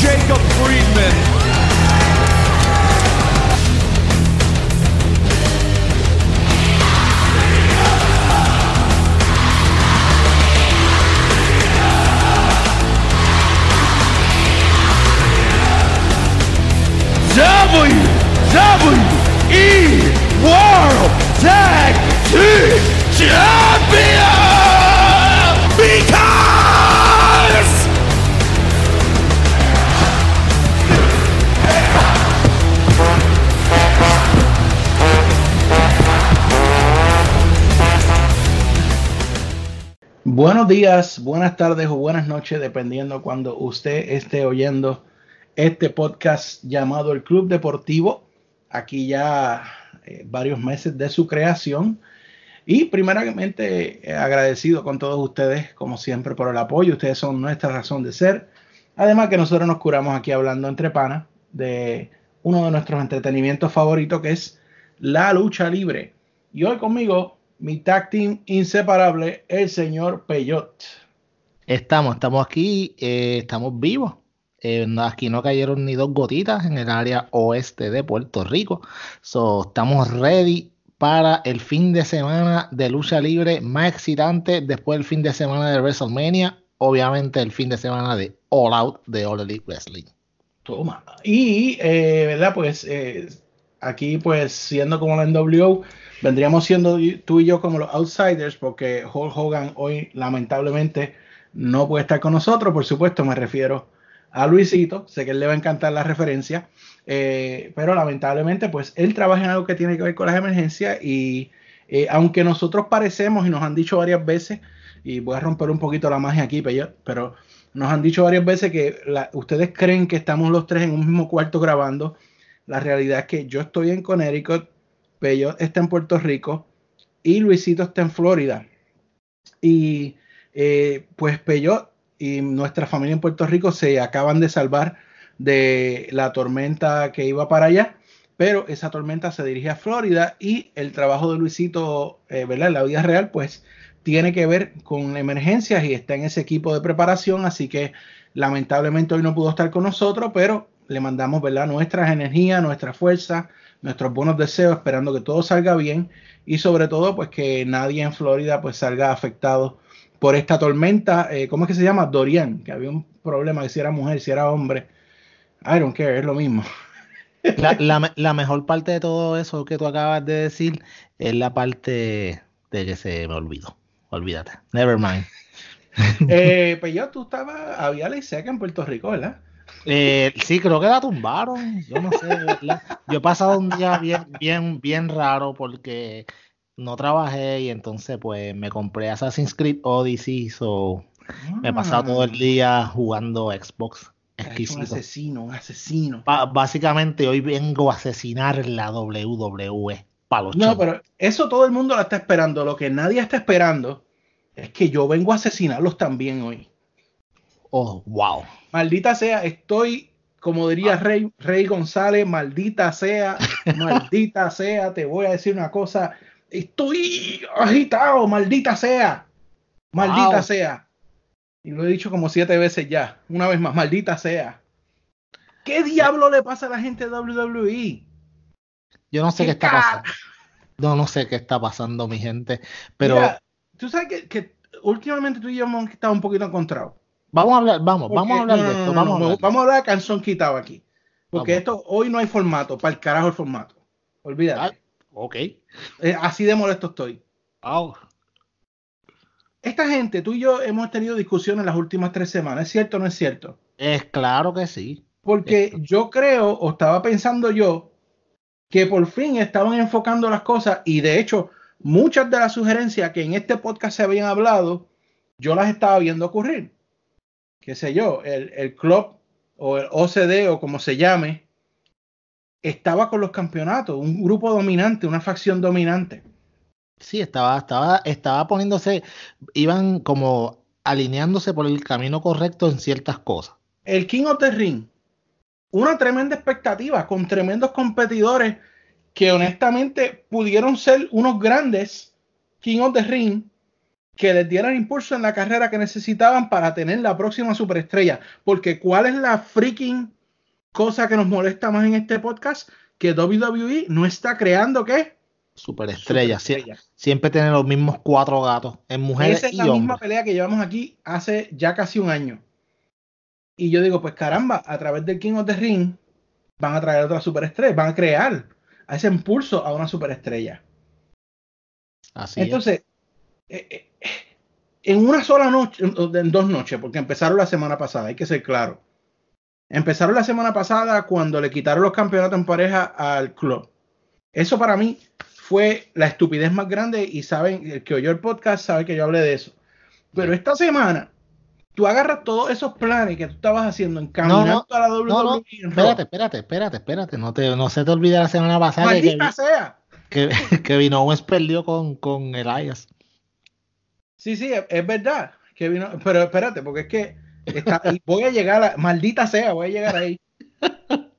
Jacob Friedman. WWE World Tag Team Champions! Buenos días, buenas tardes o buenas noches, dependiendo cuando usted esté oyendo este podcast llamado El Club Deportivo. Aquí ya eh, varios meses de su creación. Y primeramente eh, agradecido con todos ustedes, como siempre, por el apoyo. Ustedes son nuestra razón de ser. Además que nosotros nos curamos aquí hablando entre panas de uno de nuestros entretenimientos favoritos, que es la lucha libre. Y hoy conmigo, mi tag team inseparable, el señor Peyot. Estamos, estamos aquí, eh, estamos vivos. Eh, aquí no cayeron ni dos gotitas en el área oeste de Puerto Rico. So, estamos ready para el fin de semana de lucha libre más excitante después del fin de semana de WrestleMania. Obviamente el fin de semana de All Out de All Elite Wrestling. Toma. Y, eh, ¿verdad? Pues eh, aquí, pues, siendo como la NWO, vendríamos siendo tú y yo como los outsiders, porque Hulk Hogan hoy, lamentablemente, no puede estar con nosotros. Por supuesto, me refiero a Luisito. Sé que él le va a encantar la referencia. eh, pero lamentablemente, pues, él trabaja en algo que tiene que ver con las emergencias. Y eh, aunque nosotros parecemos y nos han dicho varias veces, y voy a romper un poquito la magia aquí, pero, nos han dicho varias veces que ustedes creen que estamos los tres en un mismo cuarto grabando. La realidad es que yo estoy en Connecticut, Pello está en Puerto Rico y Luisito está en Florida. Y eh, pues Pello y nuestra familia en Puerto Rico se acaban de salvar de la tormenta que iba para allá, pero esa tormenta se dirige a Florida y el trabajo de Luisito, eh, ¿verdad? En la vida real, pues tiene que ver con emergencias y está en ese equipo de preparación, así que lamentablemente hoy no pudo estar con nosotros, pero le mandamos ¿verdad? nuestras energías, nuestra fuerza, nuestros buenos deseos, esperando que todo salga bien y sobre todo pues que nadie en Florida pues salga afectado por esta tormenta, eh, ¿cómo es que se llama? Dorian, que había un problema que si era mujer, si era hombre, I don't care, es lo mismo. La, la me- la mejor parte de todo eso que tú acabas de decir es la parte de que se me olvidó. Olvídate. Never mind. Eh, pues yo, tú estabas, había ley seca en Puerto Rico, ¿verdad? Eh, sí, creo que la tumbaron. Yo no sé. Yo he pasado un día bien, bien, bien raro porque no trabajé y entonces pues me compré Assassin's Creed Odyssey, so me he pasado todo el día jugando Xbox. Es un asesino, un asesino. Ba- básicamente hoy vengo a asesinar la WWE. Palo No, pero eso todo el mundo la está esperando. Lo que nadie está esperando es que yo vengo a asesinarlos también hoy. Oh, wow. Maldita sea, estoy, como diría Rey, Rey González, maldita sea, maldita sea, te voy a decir una cosa. Estoy agitado, maldita sea, maldita Wow. sea. Y lo he dicho como siete veces ya. Una vez más, maldita sea. ¿Qué diablo le pasa a la gente de? WWE? Yo no sé ¿Qué qué está pasando. No, no sé qué está pasando, mi gente. Pero Mira, tú sabes que, que últimamente tú y yo hemos estado un poquito encontrados. Vamos a hablar, vamos, vamos a hablar no, de esto. no, Vamos a hablar. vamos a hablar de canción quitado aquí. Porque Vamos. esto hoy no hay formato, para el carajo el formato. Olvídate. Ah, ok. Eh, así de molesto estoy. Wow. Esta gente, tú y yo hemos tenido discusiones las últimas tres semanas. ¿Es cierto o no es cierto? Es claro que sí. Porque Esto. yo creo, o estaba pensando yo, que por fin estaban enfocando las cosas y de hecho muchas de las sugerencias que en este podcast se habían hablado, yo las estaba viendo ocurrir. Qué sé yo, el, el club o el OCD o como se llame, estaba con los campeonatos, un grupo dominante, una facción dominante. Sí, estaba, estaba, estaba poniéndose, iban como alineándose por el camino correcto en ciertas cosas. el King of the Ring, una tremenda expectativa con tremendos competidores que honestamente pudieron ser unos grandes King of the Ring que les dieran impulso en la carrera que necesitaban para tener la próxima superestrella. Porque ¿cuál es la freaking cosa que nos molesta más en este podcast? Que WWE no está creando qué? Superestrella. Sie- Superestrella. siempre tienen los mismos cuatro gatos en mujeres Esa es y la misma pelea que llevamos aquí hace ya casi un año. Y yo digo, pues caramba, a través del King of the Ring van a traer otra superestrella, van a crear a ese impulso a una superestrella. Así Entonces, en una sola noche, en dos noches, porque empezaron la semana pasada, hay que ser claro. Empezaron la semana pasada cuando le quitaron los campeonatos en pareja al club. Eso para mí fue la estupidez más grande y saben, el que oyó el podcast sabe que yo hablé de eso. Pero esta semana, tú agarras todos esos planes que tú estabas haciendo encaminando a la WWE. No, no. Espérate, espérate, espérate, espérate. No, te, no se te olvide la semana pasada. Maldita que, sea. Que, que perdió con, con Elias. Sí, sí, es, verdad. Que vino, pero espérate, porque es que voy a llegar a, maldita sea, voy a llegar ahí.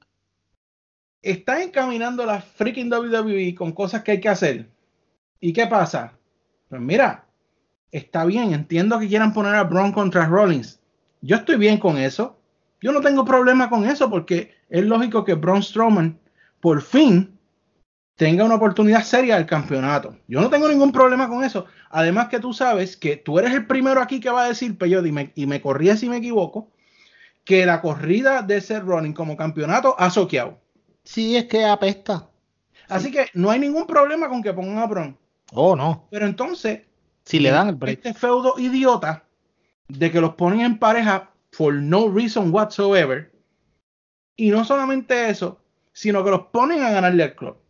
Está encaminando la freaking WWE con cosas que hay que hacer. ¿Y qué pasa? Pues mira, está bien, entiendo que quieran poner a Braun contra Rollins. Yo estoy bien con eso. Yo no tengo problema con eso porque es lógico que Braun Strowman por fin tenga una oportunidad seria del campeonato. Yo no tengo ningún problema con eso. Además que tú sabes que tú eres el primero aquí que va a decir, pero y me, y me corrí si me equivoco, que la corrida de ser running como campeonato ha soqueado. Sí, es que apesta. Así que no hay ningún problema con que pongan a Braun. Oh, no. Pero entonces, si le dan el break. Este feudo idiota de que los ponen en pareja for no reason whatsoever. Y no solamente eso, sino que los ponen a ganarle al club.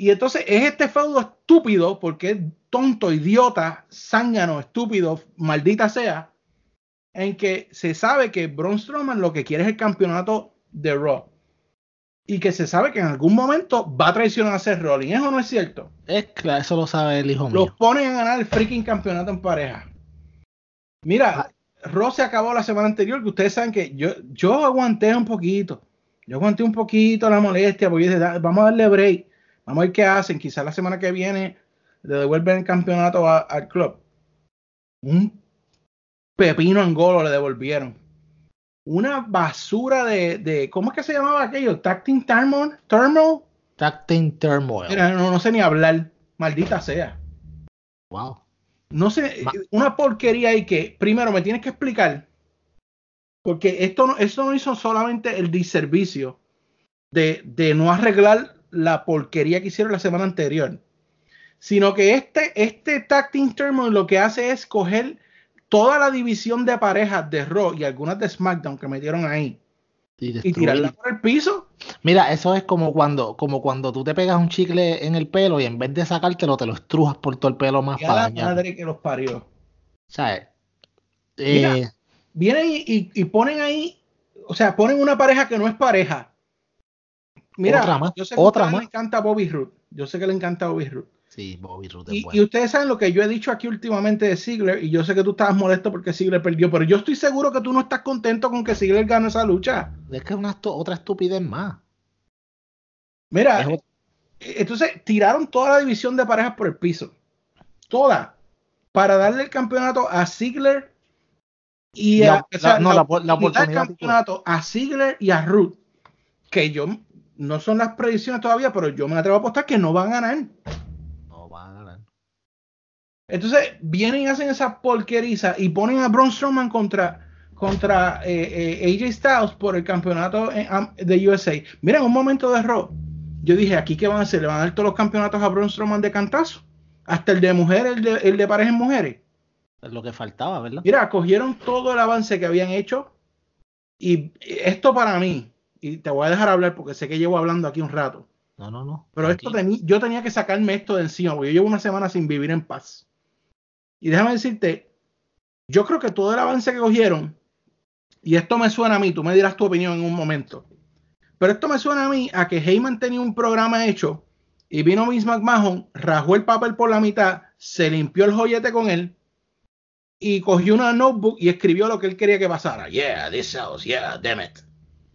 Y entonces es este feudo estúpido, porque es tonto, idiota, zángano, estúpido, maldita sea, en que se sabe que Braun Strowman lo que quiere es el campeonato de Raw y que se sabe que en algún momento va a traicionar a Seth Rollins. ¿Eso no es cierto? Es claro, eso lo sabe el hijo mío. Los ponen a ganar el freaking campeonato en pareja. Mira, ah. se acabó la semana anterior, que ustedes saben que yo, yo aguanté un poquito. Yo aguanté un poquito la molestia, porque vamos a darle break. Vamos a ver qué hacen. Quizás la semana que viene le devuelven el campeonato al club. Un pepino en golo le devolvieron una basura de, de, ¿cómo es que se llamaba aquello? Tacting Thermal, Thermal. Tacting Thermal. no, no sé ni hablar, maldita sea. Wow. No sé, una porquería ahí que primero me tienes que explicar, porque esto no, esto no hizo solamente el diservicio de, de no arreglar la porquería que hicieron la semana anterior, sino que este, este Thermal lo que hace es coger toda la división de parejas de Raw y algunas de SmackDown que metieron ahí y, tirarla por el piso. Mira, eso es como cuando, como cuando tú te pegas un chicle en el pelo y en vez de sacártelo te lo estrujas por todo el pelo más para la madre que los parió. ¿Sabes? Eh, vienen y, ponen ahí, o sea, ponen una pareja que no es pareja. Mira, otra más, yo sé que otra más. le encanta Bobby Roode. Yo sé que le encanta Bobby Roode. Sí, Bobby Roode y, y, ustedes saben lo que yo he dicho aquí últimamente de Ziggler, y yo sé que tú estabas molesto porque Ziggler perdió, pero yo estoy seguro que tú no estás contento con que Ziggler gane esa lucha. Es que es una otra estupidez más. Mira, entonces tiraron toda la división de parejas por el piso. Toda. Para darle el campeonato a Ziggler y a, no, la, el campeonato a Ziggler y a Ruth. Que yo no son las predicciones todavía, pero yo me atrevo a apostar que no van a ganar. Entonces vienen y hacen esa porqueriza y ponen a Braun Strowman contra, contra eh, eh, AJ Styles por el campeonato de USA. Miren, un momento de error. Yo dije, ¿aquí qué van a hacer? ¿Le van a dar todos los campeonatos a Braun Strowman de cantazo? Hasta el de mujeres, el de, el de parejas mujeres. Es lo que faltaba, ¿verdad? Mira, cogieron todo el avance que habían hecho y esto para mí, y te voy a dejar hablar porque sé que llevo hablando aquí un rato. No, no, no. Pero esto yo tenía que sacarme esto de encima, porque yo llevo una semana sin vivir en paz. Y déjame decirte, yo creo que todo el avance que cogieron, y esto me suena a mí, tú me dirás tu opinión en un momento, pero esto me suena a mí a que Heyman tenía un programa hecho y vino Miss McMahon, rajó el papel por la mitad, se limpió el joyete con él y cogió una notebook y escribió lo que él quería que pasara. Yeah, this sells, yeah, damn it.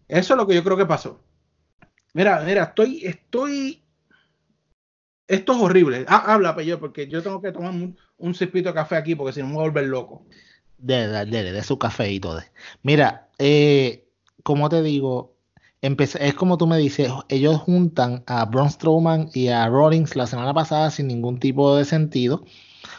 Eso es lo que yo creo que pasó. Mira, mira, estoy, estoy esto es horrible. Ah, habla, Pello, porque yo tengo que tomar un, un de café aquí porque si no me voy a volver loco. De, de, su café y todo. Mira, eh, como te digo, es como tú me dices, ellos juntan a Braun Strowman y a Rollins la semana pasada sin ningún tipo de sentido.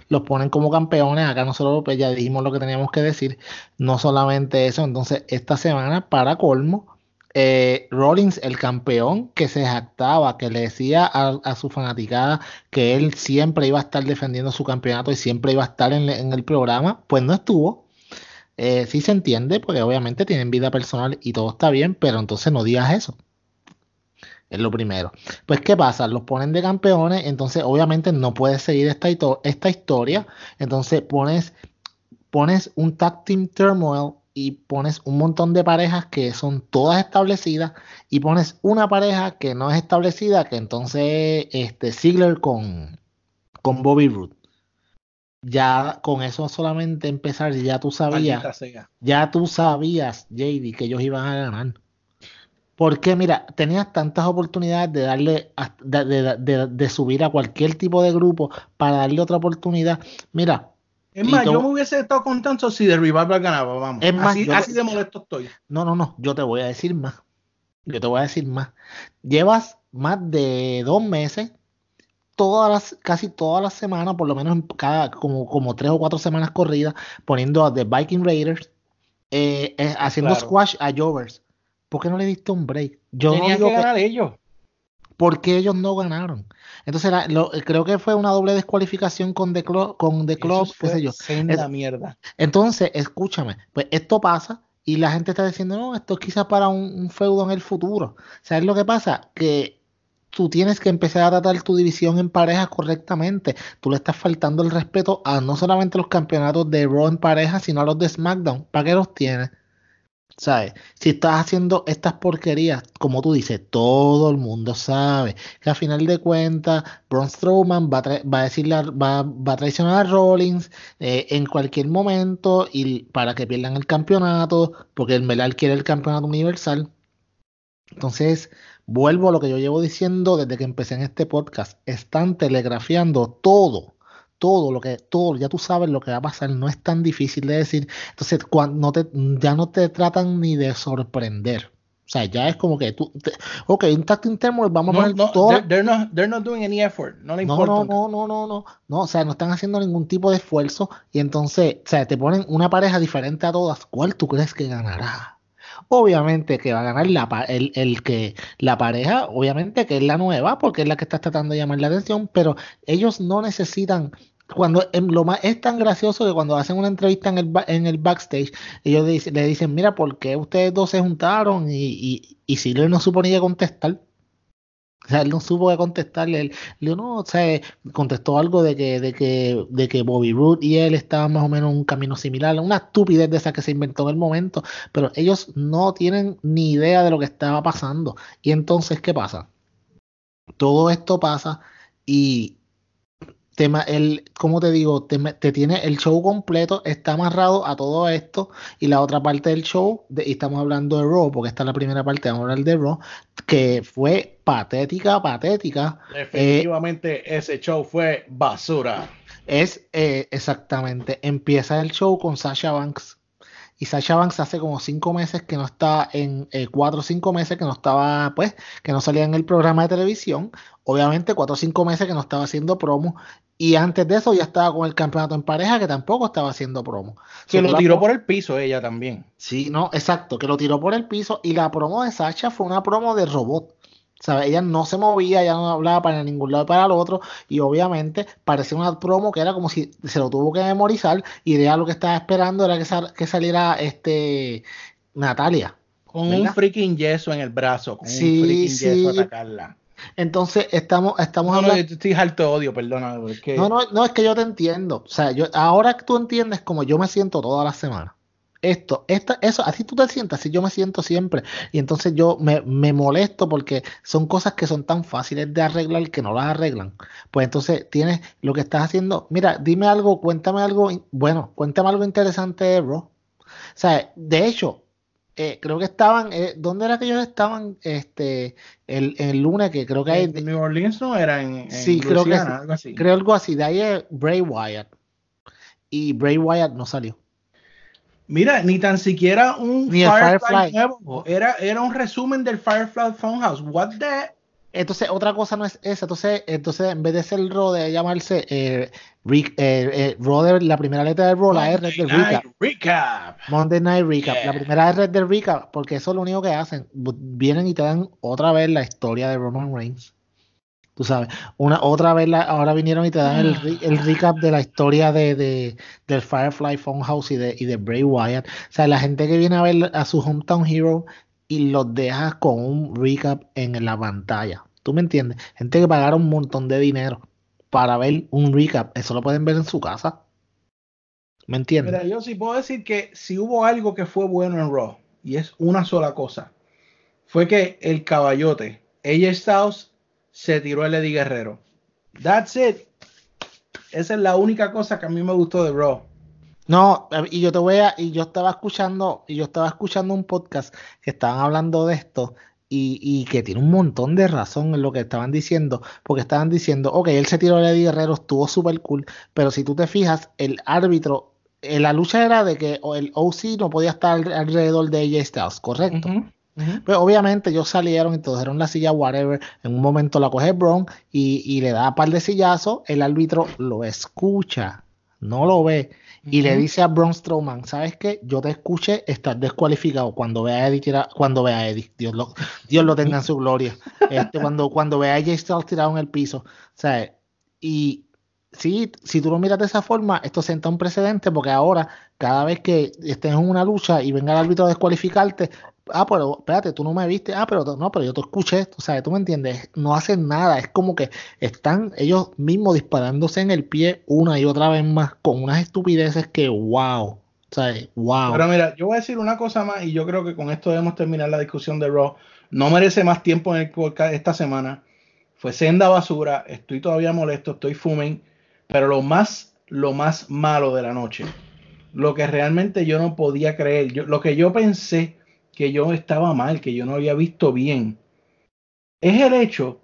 Los ponen como campeones. Acá nosotros pues, ya dijimos lo que teníamos que decir. No solamente eso. Entonces, esta semana, para colmo, eh, Rollins, el campeón que se jactaba, que le decía a, su fanaticada que él siempre iba a estar defendiendo su campeonato y siempre iba a estar en, el programa, pues no estuvo. Eh, sí se entiende, porque obviamente tienen vida personal y todo está bien, pero entonces no digas eso. Es lo primero. Pues, ¿qué pasa? Los ponen de campeones, entonces obviamente no puedes seguir esta, esta historia. Entonces pones, pones un tag team turmoil y pones un montón de parejas que son todas establecidas y pones una pareja que no es establecida, que entonces este Ziggler con, con Bobby Roode. Ya con eso solamente empezar, ya tú sabías, ya tú sabías, JD, que ellos iban a ganar. Porque, mira, tenías tantas oportunidades de darle, de, de subir a cualquier tipo de grupo para darle otra oportunidad. Mira, es más, yo me hubiese estado contento si The Revival ganaba, vamos. Es más, así, de molesto estoy. No, no, no, yo te voy a decir más. Yo te voy a decir más. Llevas más de dos meses, todas las, casi todas las semanas, por lo menos cada, como, como tres o cuatro semanas corridas, poniendo a The Viking Raiders, eh, eh, haciendo squash a Jovers. ¿Por qué no le diste un break? Yo Tenían que ganar ellos. Porque ellos no ganaron. Entonces creo que fue una doble descualificación con The Club, con The Club qué sé yo. Es, mierda. Entonces, escúchame, pues esto pasa y la gente está diciendo, no, esto es quizás para un, feudo en el futuro. ¿Sabes lo que pasa? Que tú tienes que empezar a tratar tu división en pareja correctamente. Tú le estás faltando el respeto a no solamente los campeonatos de Raw en pareja, sino a los de SmackDown. ¿Para qué los tienes? ¿Sabes? Si estás haciendo estas porquerías, como tú dices, todo el mundo sabe que a final de cuentas, Braun Strowman va a, va a, traicionar a Rollins eh, en cualquier momento y para que pierdan el campeonato, porque el Melal quiere el campeonato universal. Entonces, vuelvo a lo que yo llevo diciendo desde que empecé en este podcast. Están telegrafiando todo todo lo que, todo, ya tú sabes lo que va a pasar, no es tan difícil de decir. Entonces, cuando te, ya no te tratan ni de sorprender. O sea, ya es como que tú, ok, un tacto interno, vamos a poner todo. They're, not, they're not doing any effort, no le importa. No, no, no, no, no, no, o sea, no están haciendo ningún tipo de esfuerzo y entonces, o sea, te ponen una pareja diferente a todas. ¿Cuál tú crees que ganará? Obviamente que va a ganar la, el, el, que la pareja, obviamente que es la nueva, porque es la que está tratando de llamar la atención, pero ellos no necesitan cuando lo más es tan gracioso que cuando hacen una entrevista en el, en el backstage, ellos le dicen, mira, ¿por qué ustedes dos se juntaron? Y, y, y si no suponía contestar. O sea, él no supo qué contestarle. Él, le no, o sea, contestó algo de que, de que, de que Bobby Roode y él estaban más o menos en un camino similar, una estupidez de esa que se inventó en el momento, pero ellos no tienen ni idea de lo que estaba pasando. Y entonces, ¿qué pasa? Todo esto pasa y tema, el, como te digo, te, tiene el show completo, está amarrado a todo esto y la otra parte del show, y estamos hablando de Raw, porque esta es la primera parte, vamos a hablar de Raw, que fue patética, patética. Definitivamente ese show fue basura. Es eh, exactamente, empieza el show con Sasha Banks. Y Sasha Banks hace como cinco meses que no está en, eh, cuatro o cinco meses que no estaba, pues, que no salía en el programa de televisión. Obviamente, cuatro o cinco meses que no estaba haciendo promo. Y antes de eso ya estaba con el campeonato en pareja que tampoco estaba haciendo promo. Que lo tiró por el piso ella también. Sí, no, exacto, que lo tiró por el piso. Y la promo de Sacha fue una promo de robot. ¿Sabe? Ella no se movía, ella no hablaba para ningún lado y para el otro. Y obviamente parecía una promo que era como si se lo tuvo que memorizar. Y de lo que estaba esperando era que, que saliera este Natalia. Con un freaking yeso en el brazo. Con un freaking yeso a atacarla. Entonces, estamos, estamos no, hablando. No, estoy harto de odio, perdona. No, no, no, es que yo te entiendo. O sea, yo, ahora tú entiendes como yo me siento toda la semana. Esto, esta, eso, así tú te sientas, así yo me siento siempre. Y entonces yo me, me molesto porque son cosas que son tan fáciles de arreglar que no las arreglan. Pues entonces tienes lo que estás haciendo. Mira, dime algo, cuéntame algo, bueno, cuéntame algo interesante, bro. O sea, de hecho, eh, creo que estaban, eh, ¿dónde era que ellos estaban? Este, el, el lunes, que creo que hay. En New Orleans no era en. sí, creo que algo así. Creo algo así. De ahí es Bray Wyatt. Y Bray Wyatt no salió. Mira, ni tan siquiera un Firefly, nuevo. Era, era un resumen del Firefly Funhouse. What the Entonces, otra cosa no es esa. Entonces, entonces en vez de ser Raw, de llamarse eh, Rick, eh, eh, de, la primera letra de Raw, la R de Recap. Recap. Monday Night Recap. Yeah. La primera R de Recap, porque eso es lo único que hacen. Vienen y te dan otra vez la historia de Roman Reigns. Tú sabes, una otra vez la- ahora vinieron y te dan el, el recap de la historia de, de- del Firefly Funhouse y de, y de Bray Wyatt. O sea, la gente que viene a ver a su Hometown Hero y los dejas con un recap en la pantalla. ¿Tú me entiendes? Gente que pagaron un montón de dinero para ver un recap. Eso lo pueden ver en su casa. ¿Me entiendes? Mira, yo sí puedo decir que si hubo algo que fue bueno en Raw, y es una sola cosa, fue que el caballote, AJ Styles, se tiró el Eddie Guerrero. That's it. Esa es la única cosa que a mí me gustó de Raw. No, y yo te voy a, y yo estaba escuchando, y yo estaba escuchando un podcast que estaban hablando de esto, y, y que tiene un montón de razón en lo que estaban diciendo, porque estaban diciendo, ok, él se tiró a Eddie Guerrero, estuvo súper cool, pero si tú te fijas, el árbitro, eh, la lucha era de que o el OC no podía estar alrededor de AJ Styles, ¿correcto? Ujú, ujú. Pues obviamente ellos salieron y trajeron la silla, whatever. En un momento la coge Brown y, y le da un par de sillazos. El árbitro lo escucha, no lo ve. Y le dice a Braun Strowman, ¿sabes qué? Yo te escuché, estás descualificado cuando vea a Eddie tira- cuando vea a Eddie, Dios lo, Dios lo tenga en su gloria. Este, cuando, cuando vea a AJ Styles tirado en el piso. Sea, y sí, si tú lo miras de esa forma, esto senta un precedente porque ahora, cada vez que estés en una lucha y venga el árbitro a descualificarte, ah, pero espérate, tú no me viste, ah, pero no, pero yo te escuché, tú sabes, tú me entiendes, no hacen nada, es como que están ellos mismos disparándose en el pie una y otra vez más con unas estupideces que wow, ¿sabes? Wow. Pero mira, yo voy a decir una cosa más y yo creo que con esto debemos terminar la discusión de Raw. No merece más tiempo en el podcast esta semana. Fue senda basura, estoy todavía molesto, estoy fumen, pero lo más, lo más malo de la noche, lo que realmente yo no podía creer, lo que yo pensé que yo estaba mal, que yo no había visto bien, es el hecho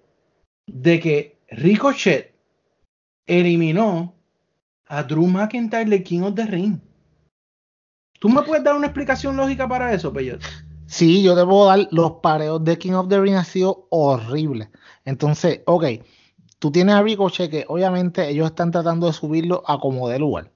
de que Ricochet eliminó a Drew McIntyre de King of the Ring. ¿Tú me puedes dar una explicación lógica para eso, Peyot? Sí, yo te puedo dar los pareos de King of the Ring ha sido horrible. Entonces, ok, tú tienes a Ricochet que obviamente ellos están tratando de subirlo a como de lugar.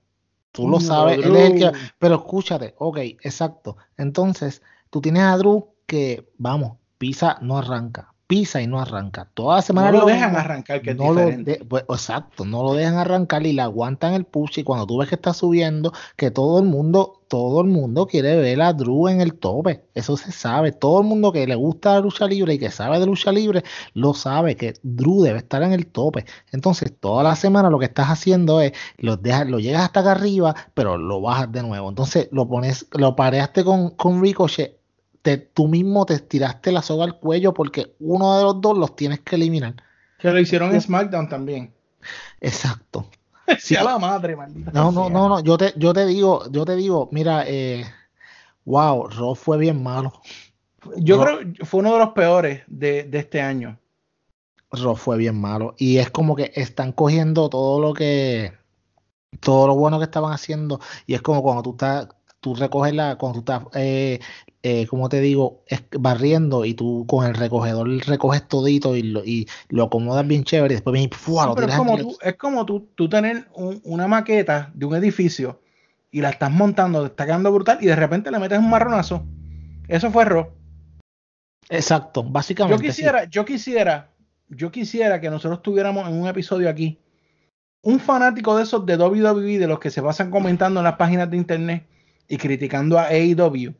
Tú lo No, sabes, él es el que, pero escúchate, ok, exacto. Entonces, tú tienes a Drew que, vamos, pisa, no arranca, pisa y no arranca. Toda la semana No lo dejan arrancar, que es lo diferente. de- pues, exacto, no lo dejan arrancar y le aguantan el push y cuando tú ves que está subiendo, que todo el mundo, todo el mundo quiere ver a Drew en el tope, eso se sabe, todo el mundo que le gusta la lucha libre y que sabe de lucha libre, lo sabe que Drew debe estar en el tope. Entonces, toda la semana lo que estás haciendo es, lo, dejas, lo llegas hasta acá arriba, pero lo bajas de nuevo. Entonces, lo pones, lo pareaste con, con Ricochet te- tú mismo te tiraste la soga al cuello porque uno de los dos los tienes que eliminar. Que lo hicieron en SmackDown también. Exacto. Sí. a la madre, maldita. No, no, sea. no, no. Yo te, yo te digo, yo te digo, mira, eh, wow, Raw fue bien malo. Yo creo que fue uno de los peores de, de este año. Raw fue bien malo. Y es como que están cogiendo todo lo que, todo lo bueno que estaban haciendo. Y es como cuando tú estás, tú recoges la, cuando tú estás, eh, eh, como te digo, es barriendo y tú con el recogedor recoges todito y lo, y lo acomodas bien chévere. Y después vienes y ¡fua! Sí, pero es como, tú, es como tú, tú tener un- una maqueta de un edificio y la estás montando, te está quedando brutal y de repente le metes un marronazo. Eso fue Raw. Exacto, Yo básicamente. sí. quisiera, yo quisiera, yo quisiera que nosotros tuviéramos en un episodio aquí un fanático de esos de WWE, de los que se pasan comentando en las páginas de internet y criticando a AEW,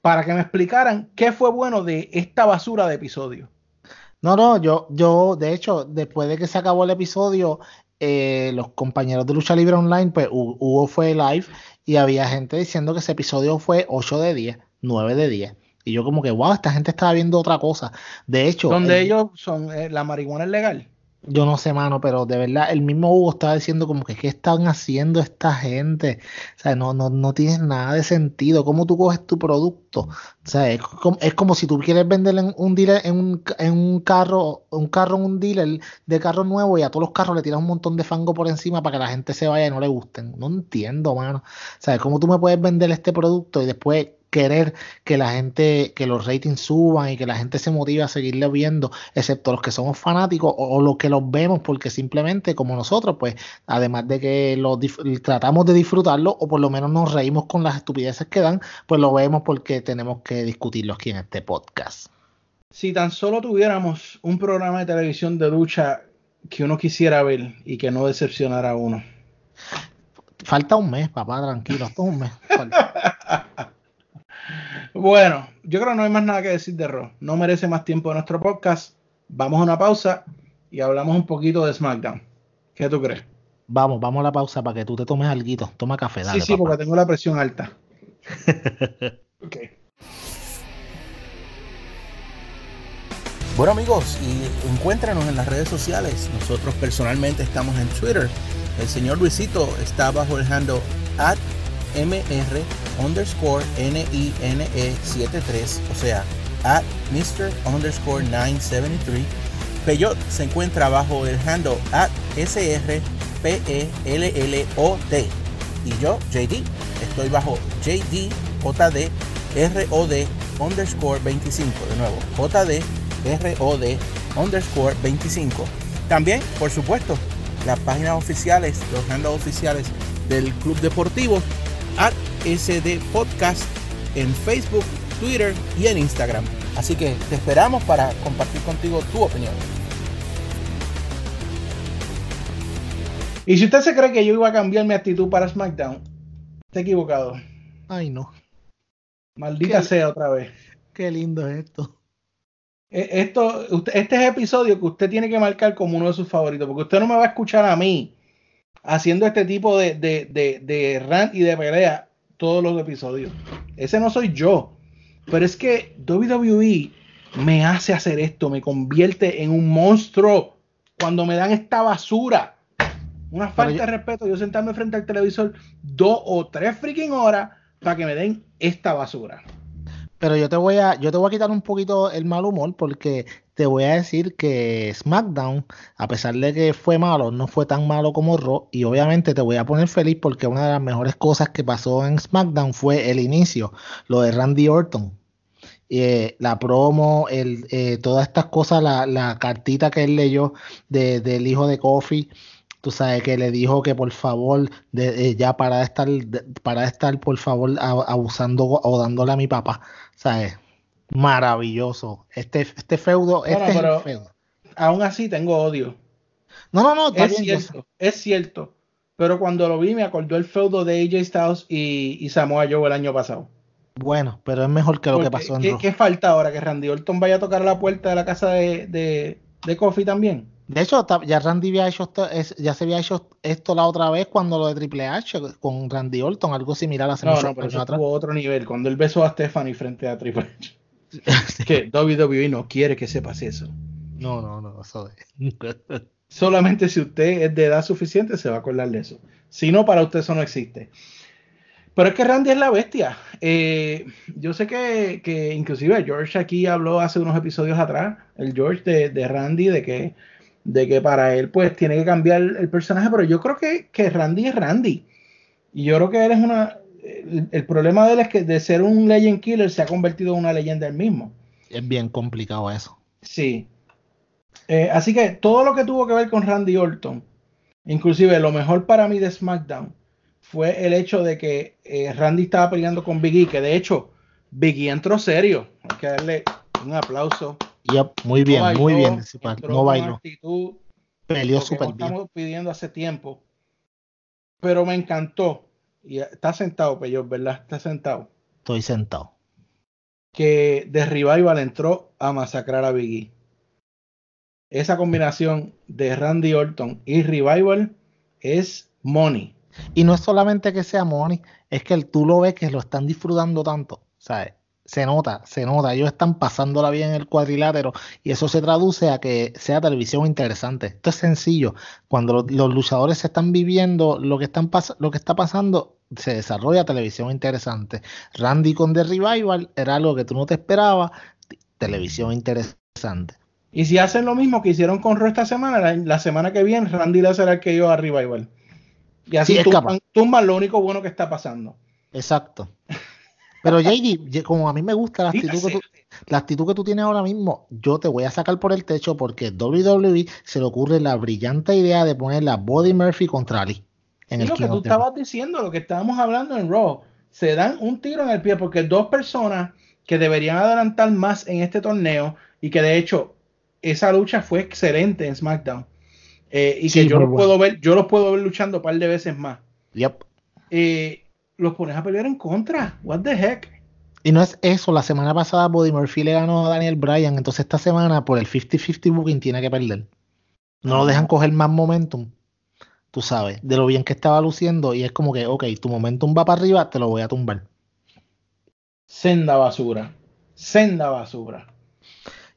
para que me explicaran qué fue bueno de esta basura de episodio. No, no, yo, yo, de hecho, después de que se acabó el episodio, eh, los compañeros de Lucha Libre Online, pues hu- hubo fue live y había gente diciendo que ese episodio fue 8 de 10, 9 de 10. Y yo como que, wow, esta gente estaba viendo otra cosa. De hecho, Donde el- ellos son, eh, la marihuana es legal. Yo no sé, mano, pero de verdad, el mismo Hugo estaba diciendo como que, ¿qué están haciendo esta gente? O sea, no, no, no tienes nada de sentido. ¿Cómo tú coges tu producto? O sea, es como, es como si tú quieres vender en un dealer, en un, un carro, un carro un dealer de carro nuevo y a todos los carros le tiras un montón de fango por encima para que la gente se vaya y no le gusten. No entiendo, mano. O sea, ¿cómo tú me puedes vender este producto y después querer que la gente, que los ratings suban y que la gente se motive a seguirle viendo, excepto los que somos fanáticos o, los que los vemos porque simplemente como nosotros, pues además de que lo tratamos de disfrutarlo o por lo menos nos reímos con las estupideces que dan, pues lo vemos porque tenemos que discutirlo aquí en este podcast. Si tan solo tuviéramos un programa de televisión de ducha que uno quisiera ver y que no decepcionara a uno. Falta un mes, papá, tranquilo, hasta un mes. bueno, yo creo que no hay más nada que decir de Raw. No merece más tiempo de nuestro podcast. Vamos a una pausa y hablamos un poquito de SmackDown. ¿Qué tú crees? Vamos, vamos a la pausa para que tú te tomes algo. Toma café, dale. Sí, sí, porque tengo la presión alta. ok. Bueno amigos, y encuéntranos en las redes sociales. Nosotros personalmente estamos en Twitter. El señor Luisito está bajo el handle at mr underscore NINE73, o sea, at Mr. underscore 973. Peyot se encuentra bajo el handle at SRPELLOT. Y yo, JD, estoy bajo JD JD ROD underscore 25. De nuevo, JD ROD underscore 25. También, por supuesto, las páginas oficiales, los handles oficiales del Club Deportivo, at SD Podcast en Facebook, Twitter y en Instagram. Así que te esperamos para compartir contigo tu opinión. Y si usted se cree que yo iba a cambiar mi actitud para SmackDown, está equivocado. Ay, no. Maldita sea otra vez. Qué lindo es esto. E, esto, este es episodio que usted tiene que marcar como uno de sus favoritos, porque usted no me va a escuchar a mí haciendo este tipo de, de, de, de rant y de pelea todos los episodios. Ese no soy yo. Pero es que WWE me hace hacer esto, me convierte en un monstruo cuando me dan esta basura. Una falta de respeto, yo sentarme frente al televisor dos o tres freaking horas para que me den esta basura. Pero yo te voy a, yo te voy a quitar un poquito el mal humor porque te voy a decir que SmackDown, a pesar de que fue malo, no fue tan malo como Raw. Y obviamente te voy a poner feliz porque una de las mejores cosas que pasó en SmackDown fue el inicio, lo de Randy Orton. Eh, la promo, el, eh, todas estas cosas, la, cartita que él leyó de, del hijo de Kofi tú sabes, que le dijo que por favor, de, ya para estar, para estar por favor abusando o dándole a mi papá, ¿sabes? Maravilloso. Este, este feudo, este es feudo. Aún así tengo odio. No, no, no, es cierto, es cierto. Pero cuando lo vi me acordó el feudo de AJ Styles y, y Samoa Joe el año pasado. Bueno, pero es mejor que lo que pasó en ¿qué, ¿Qué falta ahora? ¿Que Randy Orton vaya a tocar la puerta de la casa de, de, de Kofi también? De hecho, ya Randy había hecho esto, ya se había hecho esto la otra vez cuando lo de Triple H con Randy Orton, algo similar hace no, no, pero eso tuvo otro nivel. Cuando él besó a Stephanie frente a Triple H. que WWE no quiere que sepas eso. No, no, no, eso Solamente si usted es de edad suficiente se va a acordar de eso. Si no, para usted eso no existe. Pero es que Randy es la bestia. Eh, yo sé que, que, inclusive George aquí habló hace unos episodios atrás, el George de, de Randy, de que de que para él pues tiene que cambiar el personaje, pero yo creo que, que Randy es Randy. Y yo creo que él es una... El, problema de él es que de ser un legend killer se ha convertido en una leyenda él mismo. Es bien complicado eso. Sí. Eh, así que todo lo que tuvo que ver con Randy Orton, inclusive lo mejor para mí de SmackDown, fue el hecho de que eh, Randy estaba peleando con Biggie, que de hecho Biggie entró serio. Hay que darle un aplauso muy bien, muy bien. No bailó. Peleó súper bien. Estamos pidiendo hace tiempo. Pero me encantó. Y está sentado, Peyot, ¿verdad? Está sentado. Estoy sentado. Que de Revival entró a masacrar a Biggie. Esa combinación de Randy Orton y Revival es money. Y no es solamente que sea money, es que tú lo ves que lo están disfrutando tanto. ¿sabes? se nota, se nota. Ellos están pasándola bien en el cuadrilátero y eso se traduce a que sea televisión interesante. Esto es sencillo. Cuando los, luchadores están viviendo lo que, están lo que está pasando, se desarrolla televisión interesante. Randy con The Revival era algo que tú no te esperabas, televisión interesante. Y si hacen lo mismo que hicieron con Ro esta semana, la, semana que viene Randy le será el que yo a Revival. Y así sí, tumban, lo único bueno que está pasando. Exacto. Pero JD, como a mí me gusta la actitud, que tú, la actitud que tú tienes ahora mismo, yo te voy a sacar por el techo porque WWE se le ocurre la brillante idea de poner la Body Murphy contra Ali. En el lo que tú estabas diciendo, lo que estábamos hablando en Raw, se dan un tiro en el pie porque dos personas que deberían adelantar más en este torneo y que de hecho esa lucha fue excelente en SmackDown eh, y que yo los puedo ver, yo los puedo ver luchando un par de veces más. Yep. Eh, los pones a pelear en contra. What the heck? Y no es eso, la semana pasada Body Murphy le ganó a Daniel Bryan, entonces esta semana por el 50-50 booking tiene que perder. No lo dejan coger más momentum, tú sabes, de lo bien que estaba luciendo y es como que, ok, tu momentum va para arriba, te lo voy a tumbar. Senda basura, senda basura.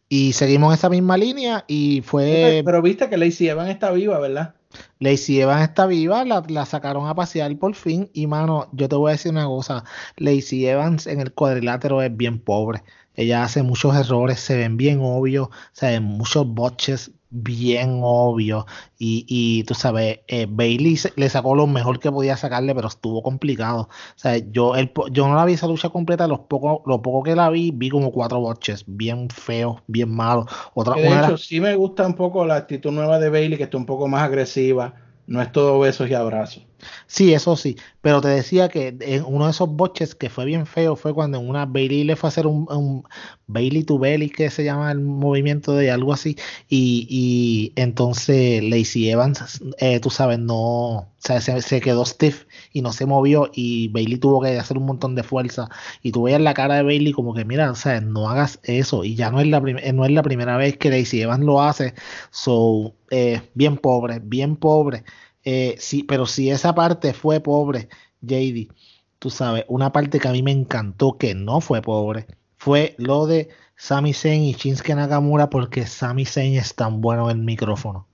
Y seguimos esa misma línea y fue... Pero viste que Lacey Evans está viva, ¿verdad? Lacey Evans está viva, la, la, sacaron a pasear por fin. Y mano, yo te voy a decir una cosa: Lacey Evans en el cuadrilátero es bien pobre. Ella hace muchos errores, se ven bien obvios, se ven muchos botches bien obvios. Y, y tú sabes, eh, Bailey le sacó lo mejor que podía sacarle, pero estuvo complicado. O sea, yo, el, yo no la vi esa lucha completa, los poco, lo poco que la vi, vi como cuatro botches, bien feos, bien malos. Otra, de hecho, sí me gusta un poco la actitud nueva de Bailey, que está un poco más agresiva no es todo besos y abrazos. Sí, eso sí. Pero te decía que en uno de esos boches que fue bien feo fue cuando en una Bailey le fue a hacer un, Bailey to Belly, que se llama el movimiento de algo así. Y, y entonces Lacey Evans, eh, tú sabes, no, se, quedó stiff y no se movió. Y Bailey tuvo que hacer un montón de fuerza. Y tú veías la cara de Bailey como que, mira, o sea, no hagas eso. Y ya no es la, no es la primera vez que Lacey Evans lo hace. So, eh, bien pobre, bien pobre. Eh, sí, pero si esa parte fue pobre, JD, tú sabes, una parte que a mí me encantó que no fue pobre, fue lo de Sami Zayn y Shinsuke Nakamura porque Sami Zayn es tan bueno en el micrófono.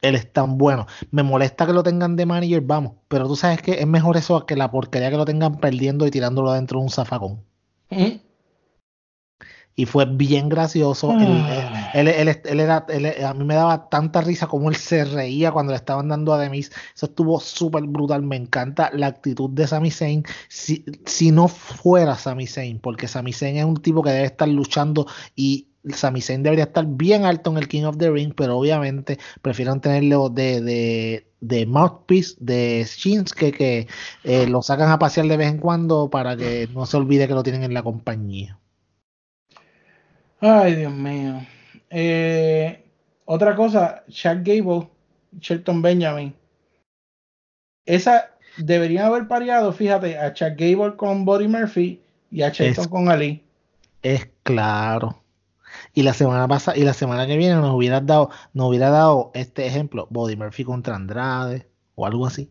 Él es tan bueno. Me molesta que lo tengan de manager, vamos. Pero tú sabes que es mejor eso que la porquería que lo tengan perdiendo y tirándolo dentro de un zafacón y fue bien gracioso. Ah. Él, era, a mí me daba tanta risa como él se reía cuando le estaban dando a Demis. Eso estuvo súper brutal. Me encanta la actitud de Sami Zayn. Si, si no fuera Sami Zayn, porque Sami Zayn es un tipo que debe estar luchando y Sami Zayn debería estar bien alto en el King of the Ring, pero obviamente prefieren tenerlo de, de, de mouthpiece de Shinsuke que eh, lo sacan a pasear de vez en cuando para que no se olvide que lo tienen en la compañía. Ay, Dios mío. Eh, otra cosa, Chuck Gable, Shelton Benjamin. Esa deberían haber pareado, fíjate, a Chuck Gable con Buddy Murphy y a Shelton con Ali. Es claro. Y la semana pasada y la semana que viene nos hubiera dado, nos hubiera dado este ejemplo, Buddy Murphy contra Andrade o algo así.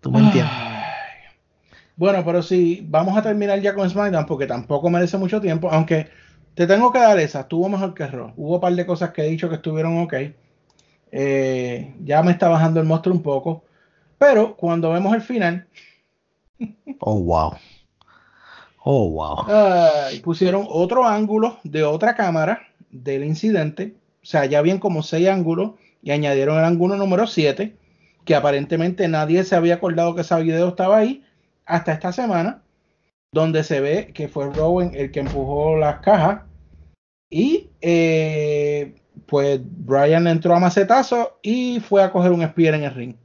¿Tú me entiendes? Bueno, pero si vamos a terminar ya con SmackDown, porque tampoco merece mucho tiempo, aunque te tengo que dar esa, estuvo mejor que Raw. Hubo un par de cosas que he dicho que estuvieron ok. Eh, ya me está bajando el monstruo un poco. Pero cuando vemos el final. oh, wow. Oh, wow. pusieron otro ángulo de otra cámara del incidente. O sea, ya habían como seis ángulos y añadieron el ángulo número 7, que aparentemente nadie se había acordado que ese video estaba ahí hasta esta semana, donde se ve que fue Rowan el que empujó las cajas y eh, pues Brian entró a macetazo y fue a coger un spear en el ring.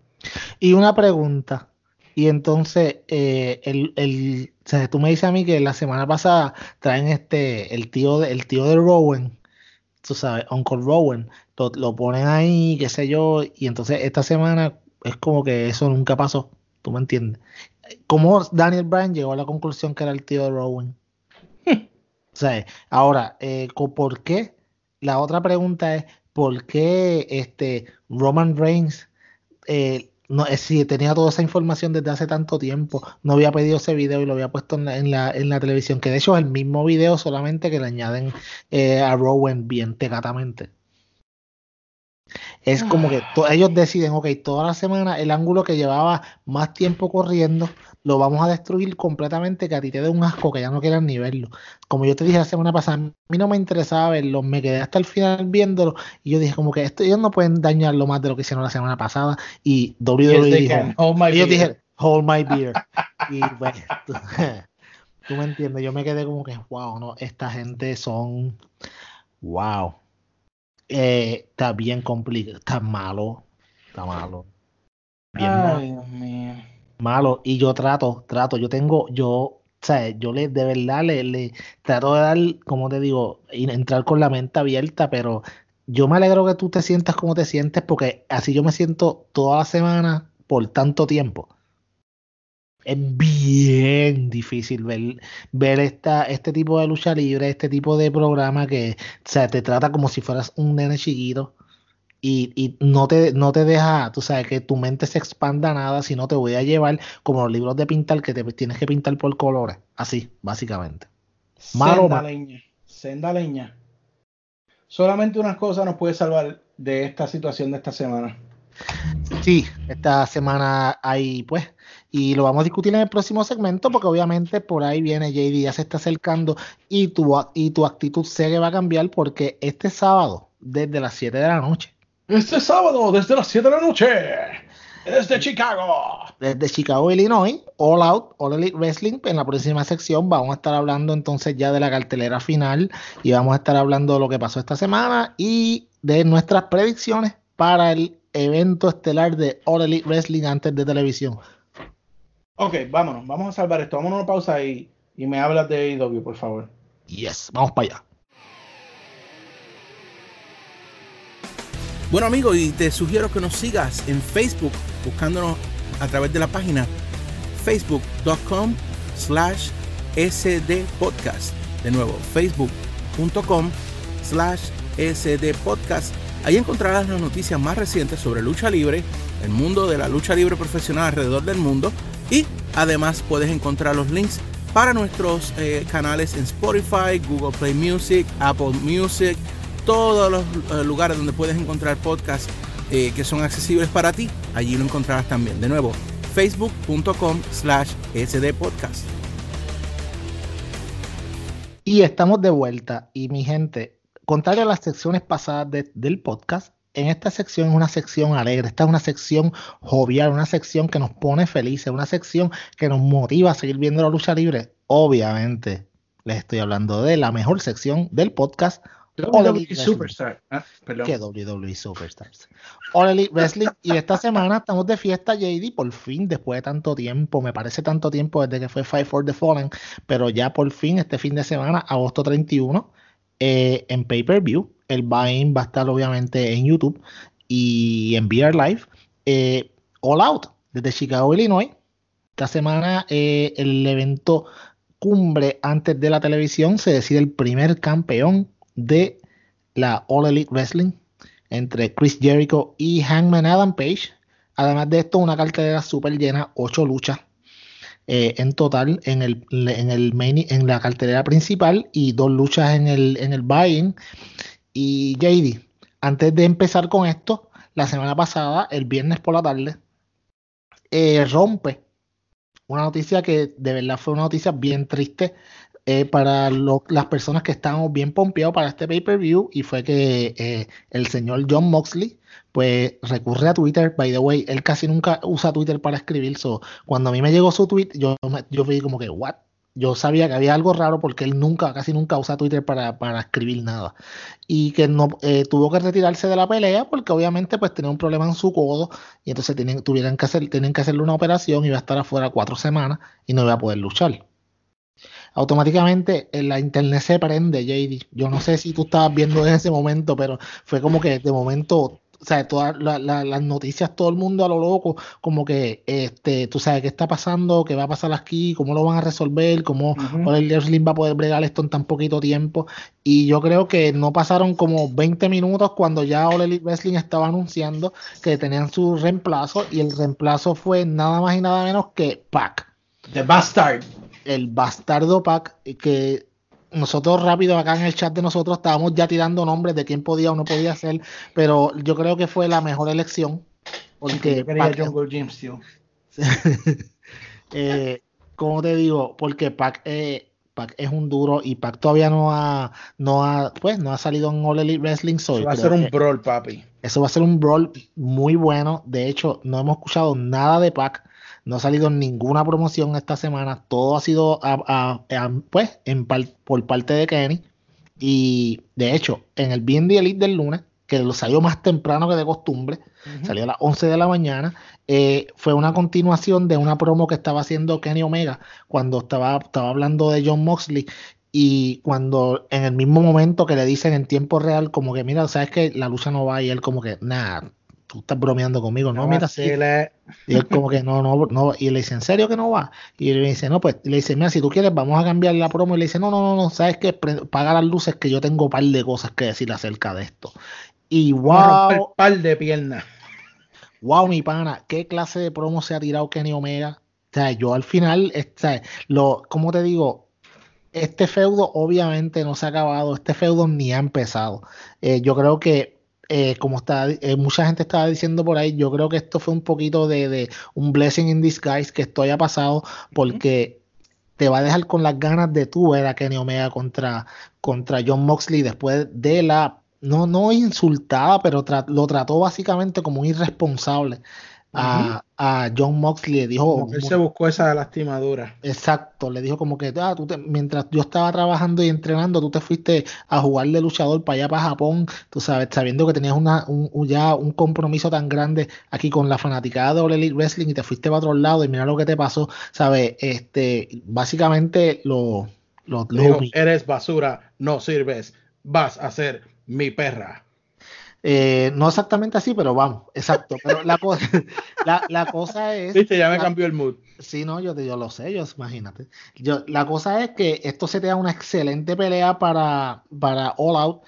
Y una pregunta. Y entonces, eh, el, el, tú me dices a mí que la semana pasada traen este, el tío de, el tío de Rowan, tú sabes, Uncle Rowan, lo, lo, ponen ahí, qué sé yo, y entonces esta semana es como que eso nunca pasó, tú me entiendes. ¿Cómo Daniel Bryan llegó a la conclusión que era el tío de Rowan? o sea, ahora, eh, ¿por qué? La otra pregunta es, ¿por qué este Roman Reigns, eh, no, eh, si tenía toda esa información desde hace tanto tiempo, no había pedido ese video y lo había puesto en la, en la, televisión? Que de hecho es el mismo video, solamente que le añaden a Rowan bien tecatamente. Es como que ellos deciden, ok, toda la semana el ángulo que llevaba más tiempo corriendo lo vamos a destruir completamente, que a ti te dé un asco que ya no quieras ni verlo. Como yo te dije la semana pasada, a mí no me interesaba verlo, me quedé hasta el final viéndolo y yo dije como que esto ellos no pueden dañarlo más de lo que hicieron la semana pasada y WWE dijo, ellos dijeron, hold my beer. Y pues, tú, tú me entiendes, yo me quedé como que, wow, no, esta gente son, wow. Eh, está bien complicado, está malo, está malo. Bien malo. Ay, Dios mío. malo y yo trato, trato, yo tengo, yo, o sea, yo le, de verdad le, le trato de dar, como te digo, entrar con la mente abierta, pero yo me alegro que tú te sientas como te sientes porque así yo me siento toda la semana por tanto tiempo. Es bien difícil ver, ver esta, este tipo de lucha libre, este tipo de programa que, o sea, te trata como si fueras un nene chiquito y, y no te, no te deja, tú sabes, que tu mente se expanda nada, sino te voy a llevar como los libros de pintar que te tienes que pintar por colores. Así, básicamente. Malo, Senda leña. Senda leña. Solamente unas cosas nos puede salvar de esta situación de esta semana. Sí, esta semana hay, pues, y lo vamos a discutir en el próximo segmento, porque obviamente por ahí viene JD, ya se está acercando y tu, y tu actitud sé que va a cambiar porque este sábado, desde las 7 de la noche, Este sábado, desde las 7 de la noche, desde Chicago. desde Chicago, Illinois, All Out, All Elite Wrestling. En la próxima sección vamos a estar hablando entonces ya de la cartelera final y vamos a estar hablando de lo que pasó esta semana y de nuestras predicciones para el evento estelar de All Elite Wrestling antes de televisión. Ok, vámonos, vamos a salvar esto. Vámonos a una pausa y, y me hablas de AEW, por favor. Yes, vamos para allá. Bueno amigos, y te sugiero que nos sigas en Facebook buscándonos a través de la página facebook.com slash sdpodcast. De nuevo, facebook.com slash sdpodcast. Ahí encontrarás las noticias más recientes sobre lucha libre, el mundo de la lucha libre profesional alrededor del mundo y además puedes encontrar los links para nuestros eh, canales en Spotify, Google Play Music, Apple Music, todos los eh, lugares donde puedes encontrar podcasts eh, que son accesibles para ti, allí lo encontrarás también. De nuevo, facebook.com slash sdpodcast. Y estamos de vuelta. Y mi gente, contrario a las secciones pasadas de- del podcast, en esta sección es una sección alegre, esta es una sección jovial, una sección que nos pone felices, una sección que nos motiva a seguir viendo la lucha libre. Obviamente, les estoy hablando de la mejor sección del podcast, WWE Wrestling. Superstar. Ah, que WWE Superstars. All Elite Wrestling. Y esta semana estamos de fiesta, JD, por fin, después de tanto tiempo. Me parece tanto tiempo desde que fue Fight for the Fallen. Pero ya por fin, este fin de semana, agosto 31, eh, en pay-per-view. El buy-in va a estar obviamente en YouTube y en VR Live. eh, All Out, desde Chicago, Illinois. Esta semana, eh, el evento cumbre antes de la televisión se decide el primer campeón de la All Elite Wrestling entre Chris Jericho y Hangman Adam Page. Además de esto, una cartelera súper llena, ocho luchas eh, en total en el, en el main, en la cartelera principal y dos luchas en el, en el buy-in. Y JD, antes de empezar con esto, la semana pasada, el viernes por la tarde, eh, rompe una noticia que de verdad fue una noticia bien triste eh, para lo- las personas que estábamos bien pompeados para este pay-per-view y fue que eh, el señor John Moxley pues recurre a Twitter, by the way, él casi nunca usa Twitter para escribir, so, cuando a mí me llegó su tweet, yo, yo fui como que, what? Yo sabía que había algo raro porque él nunca, casi nunca usa Twitter para, para escribir nada. Y que no eh, tuvo que retirarse de la pelea porque obviamente pues tenía un problema en su codo y entonces tenían, tuvieran que hacer, tenían que hacerle una operación y iba a estar afuera cuatro semanas y no iba a poder luchar automáticamente en la internet se prende, JD. Yo no sé si tú estabas viendo en ese momento, pero fue como que de momento, o sea, todas la- la- las noticias, todo el mundo a lo loco, como que, este, tú sabes qué está pasando, qué va a pasar aquí, cómo lo van a resolver, cómo Ujú. All Elite Wrestling va a poder bregar esto en tan poquito tiempo. Y yo creo que no pasaron como 20 minutos cuando ya Elite Wrestling estaba anunciando que tenían su reemplazo y el reemplazo fue nada más y nada menos que Pac The Bastard. el bastardo pack que nosotros rápido acá en el chat de nosotros estábamos ya tirando nombres de quién podía o no podía ser, pero yo creo que fue la mejor elección porque Yo quería Jungle James, tío. eh, como te digo, porque Pac, eh, Pac es un duro y Pac todavía no ha, no ha, pues, no ha salido en All Elite Wrestling, so Va a ser un brawl, papi. eso va a ser un brawl muy bueno. De hecho, no hemos escuchado nada de Pac no ha salido ninguna promoción esta semana, todo ha sido pues en por parte de Kenny. Y de hecho, en el BND Elite del lunes, que lo salió más temprano que de costumbre, salió a las 11 de la mañana, eh, fue una continuación de una promo que estaba haciendo Kenny Omega cuando estaba, estaba hablando de John Moxley. Y cuando en el mismo momento que le dicen en tiempo real como que mira, sabes que la lucha no va y él como que nada, tú estás bromeando conmigo, no, mira, sí. Y él como que no, no, no, y le dice, ¿en serio que no va? Y le dice, no, pues, le dice, mira, si tú quieres, vamos a cambiar la promo. Y le dice, no, no, no, no, sabes que paga las luces que yo tengo un par de cosas que decir acerca de esto. Y wow. par de piernas. Wow, mi pana, ¿qué clase de promo se ha tirado Kenny Omega? O sea, yo al final, o lo, ¿cómo te digo? este feudo obviamente no se ha acabado, este feudo ni ha empezado. Eh, yo creo que, eh, como está, eh, mucha gente estaba diciendo por ahí, yo creo que esto fue un poquito de, un blessing in disguise que esto haya pasado porque te va a dejar con las ganas de tú ver a Kenny Omega contra, contra John Moxley después de la, no, no insultada, pero lo trató básicamente como un irresponsable a, John Moxley le dijo. él se buscó esa lastimadura. Exacto, le dijo como que ah, tú mientras yo estaba trabajando y entrenando, tú te fuiste a jugar de luchador para allá, para Japón, tú sabes, sabiendo que tenías una, un, ya un compromiso tan grande aquí con la fanaticada de Elite Wrestling y te fuiste para otro lado y mira lo que te pasó, ¿sabes? Este, básicamente lo. lo, eres basura, no sirves, vas a ser mi perra. Eh, no exactamente así, pero vamos, exacto. Pero la, cosa, la, cosa es. Viste, ya me cambió el mood. Sí, no, yo, yo lo sé, yo imagínate. Yo, la cosa es que esto se te da una excelente pelea para, para All Out.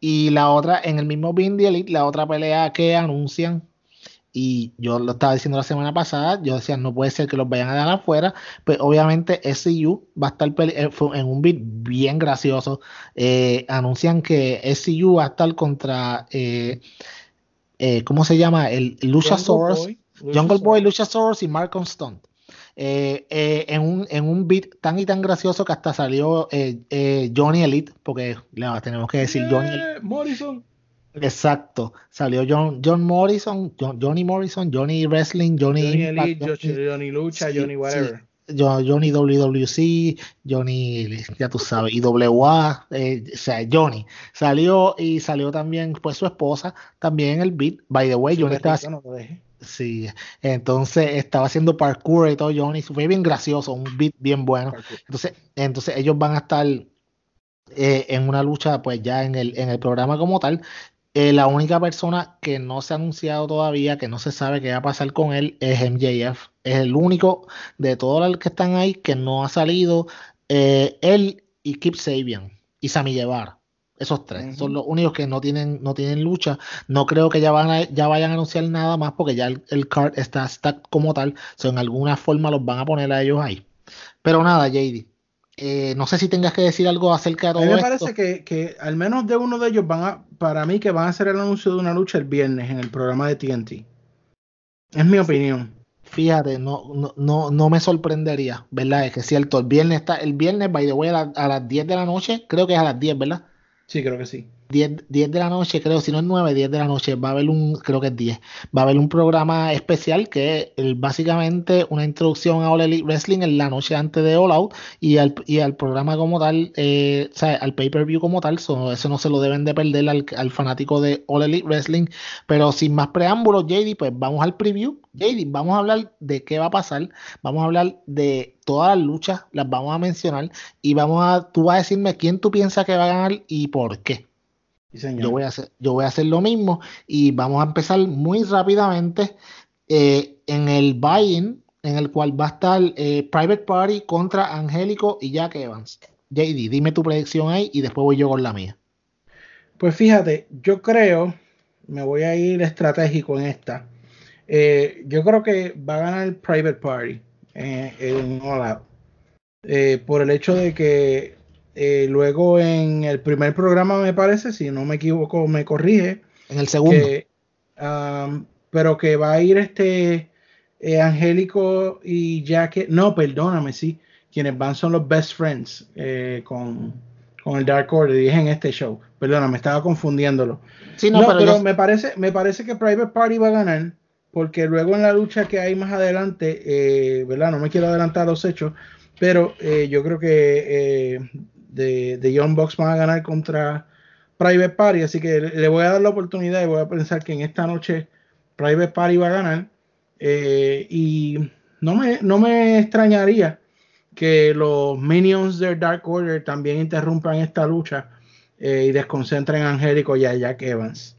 Y la otra, en el mismo Bindi Elite, la otra pelea que anuncian y yo lo estaba diciendo la semana pasada, yo decía, no puede ser que los vayan a dar afuera, pues obviamente SCU va a estar eh, en un beat bien gracioso. Eh, anuncian que SCU va a estar contra, eh, ¿cómo se llama? El Luchasaurus, Jungle Boy, Luchasaurus y Mark Stone. en, un, en un beat tan y tan gracioso que hasta salió Johnny Elite, porque tenemos que decir Johnny Morrison. Exacto. Salió John, John Morrison, Johnny Morrison, Johnny Wrestling, Johnny, Johnny Elite, Johnny, Lucha, Johnny whatever. Johnny WWC, Johnny, ya tú sabes, IWA, eh, o sea, Johnny. Salió y salió también, pues su esposa, también el beat. By the way, Johnny estaba. sí, entonces estaba haciendo parkour y todo, Johnny. Fue bien gracioso, un beat bien bueno. Entonces, entonces ellos van a estar eh, en una lucha, pues ya en el, en el programa como tal. Eh, la única persona que no se ha anunciado todavía, que no se sabe qué va a pasar con él, es MJF. Es el único de todos los que están ahí que no ha salido. Eh, él y Kip Sabian y Sami Guevara. Esos tres son los únicos que no tienen, no tienen lucha. No creo que ya, van ya vayan a anunciar nada más porque ya el, card está stack como tal. O en alguna forma los van a poner a ellos ahí. Pero nada, JD. Eh, no sé si tengas que decir algo acerca de todo a mí me parece que, que, al menos de uno de ellos van a, para mí, que van a hacer el anuncio de una lucha el viernes en el programa de TNT. Es mi opinión. Fíjate, no, no, no, me sorprendería, ¿verdad? Es que es cierto, el viernes está, el viernes, by the way, a, a las 10 de la noche, creo que es a las 10, ¿verdad? Sí, creo que sí. 10, 10, de la noche, creo, si no es 9, 10 de la noche, va a haber un, creo que es 10, va a haber un programa especial que es básicamente una introducción a All Elite Wrestling en la noche antes de All Out y al, y al programa como tal, eh, o sea, al pay-per-view como tal, eso no se lo deben de perder al, fanático de All Elite Wrestling, pero sin más preámbulos, JD, pues vamos al preview. JD, vamos a hablar de qué va a pasar, vamos a hablar de todas las luchas, las vamos a mencionar y vamos a, tú vas a decirme quién tú piensas que va a ganar y por qué yo, voy a hacer, yo voy a hacer lo mismo y vamos a empezar muy rápidamente eh, en el buy-in, en el cual va a estar eh, Private Party contra Angélico y Jack Evans. JD, dime tu predicción ahí y después voy yo con la mía. Pues fíjate, yo creo, me voy a ir estratégico en esta. Eh, yo creo que va a ganar el Private Party en All por el hecho de que eh, luego en el primer programa, me parece, si no me equivoco, me corrige. En el segundo. pero que va a ir este eh, Angélico y Jack. No, perdóname, sí. Quienes van son los best friends eh, con, con, el Dark Order. Dije en este show. Perdóname, estaba confundiéndolo. Sí, no, pero, me, parece, me parece que Private Party va a ganar. porque luego en la lucha que hay más adelante, eh, ¿verdad? No me quiero adelantar los hechos, pero eh, yo creo que de, de Young Bucks van a ganar contra Private Party, así que le voy a dar la oportunidad y voy a pensar que en esta noche Private Party va a ganar. y no me, no me extrañaría que los minions de Dark Order también interrumpan esta lucha y desconcentren a Angélico y a Jack Evans.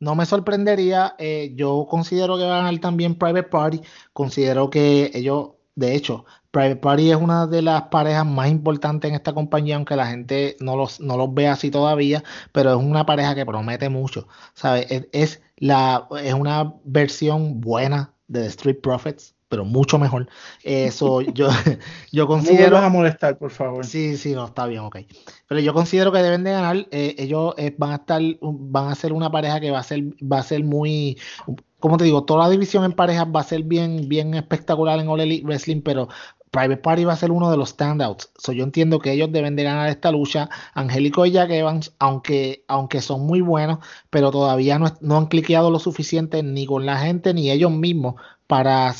No me sorprendería, eh, yo considero que va a ganar también Private Party, considero que ellos, de hecho, Private Party es una de las parejas más importantes en esta compañía, aunque la gente no los, no los ve así todavía, pero es una pareja que promete mucho, ¿sabes? Es, la, es una versión buena de The Street Profits, pero mucho mejor. Eso yo, yo considero. No a molestar, por favor. Sí, sí, no, está bien, ok. Pero yo considero que deben de ganar. Eh, ellos eh, van a estar, van a ser una pareja que va a ser, va a ser muy. Como te digo, toda la división en parejas va a ser bien, bien espectacular en All Elite Wrestling, pero Private Party va a ser uno de los standouts. So, yo entiendo que ellos deben de ganar esta lucha. Angélico y Jack Evans, aunque, aunque son muy buenos, pero todavía no, no han cliqueado lo suficiente ni con la gente ni ellos mismos para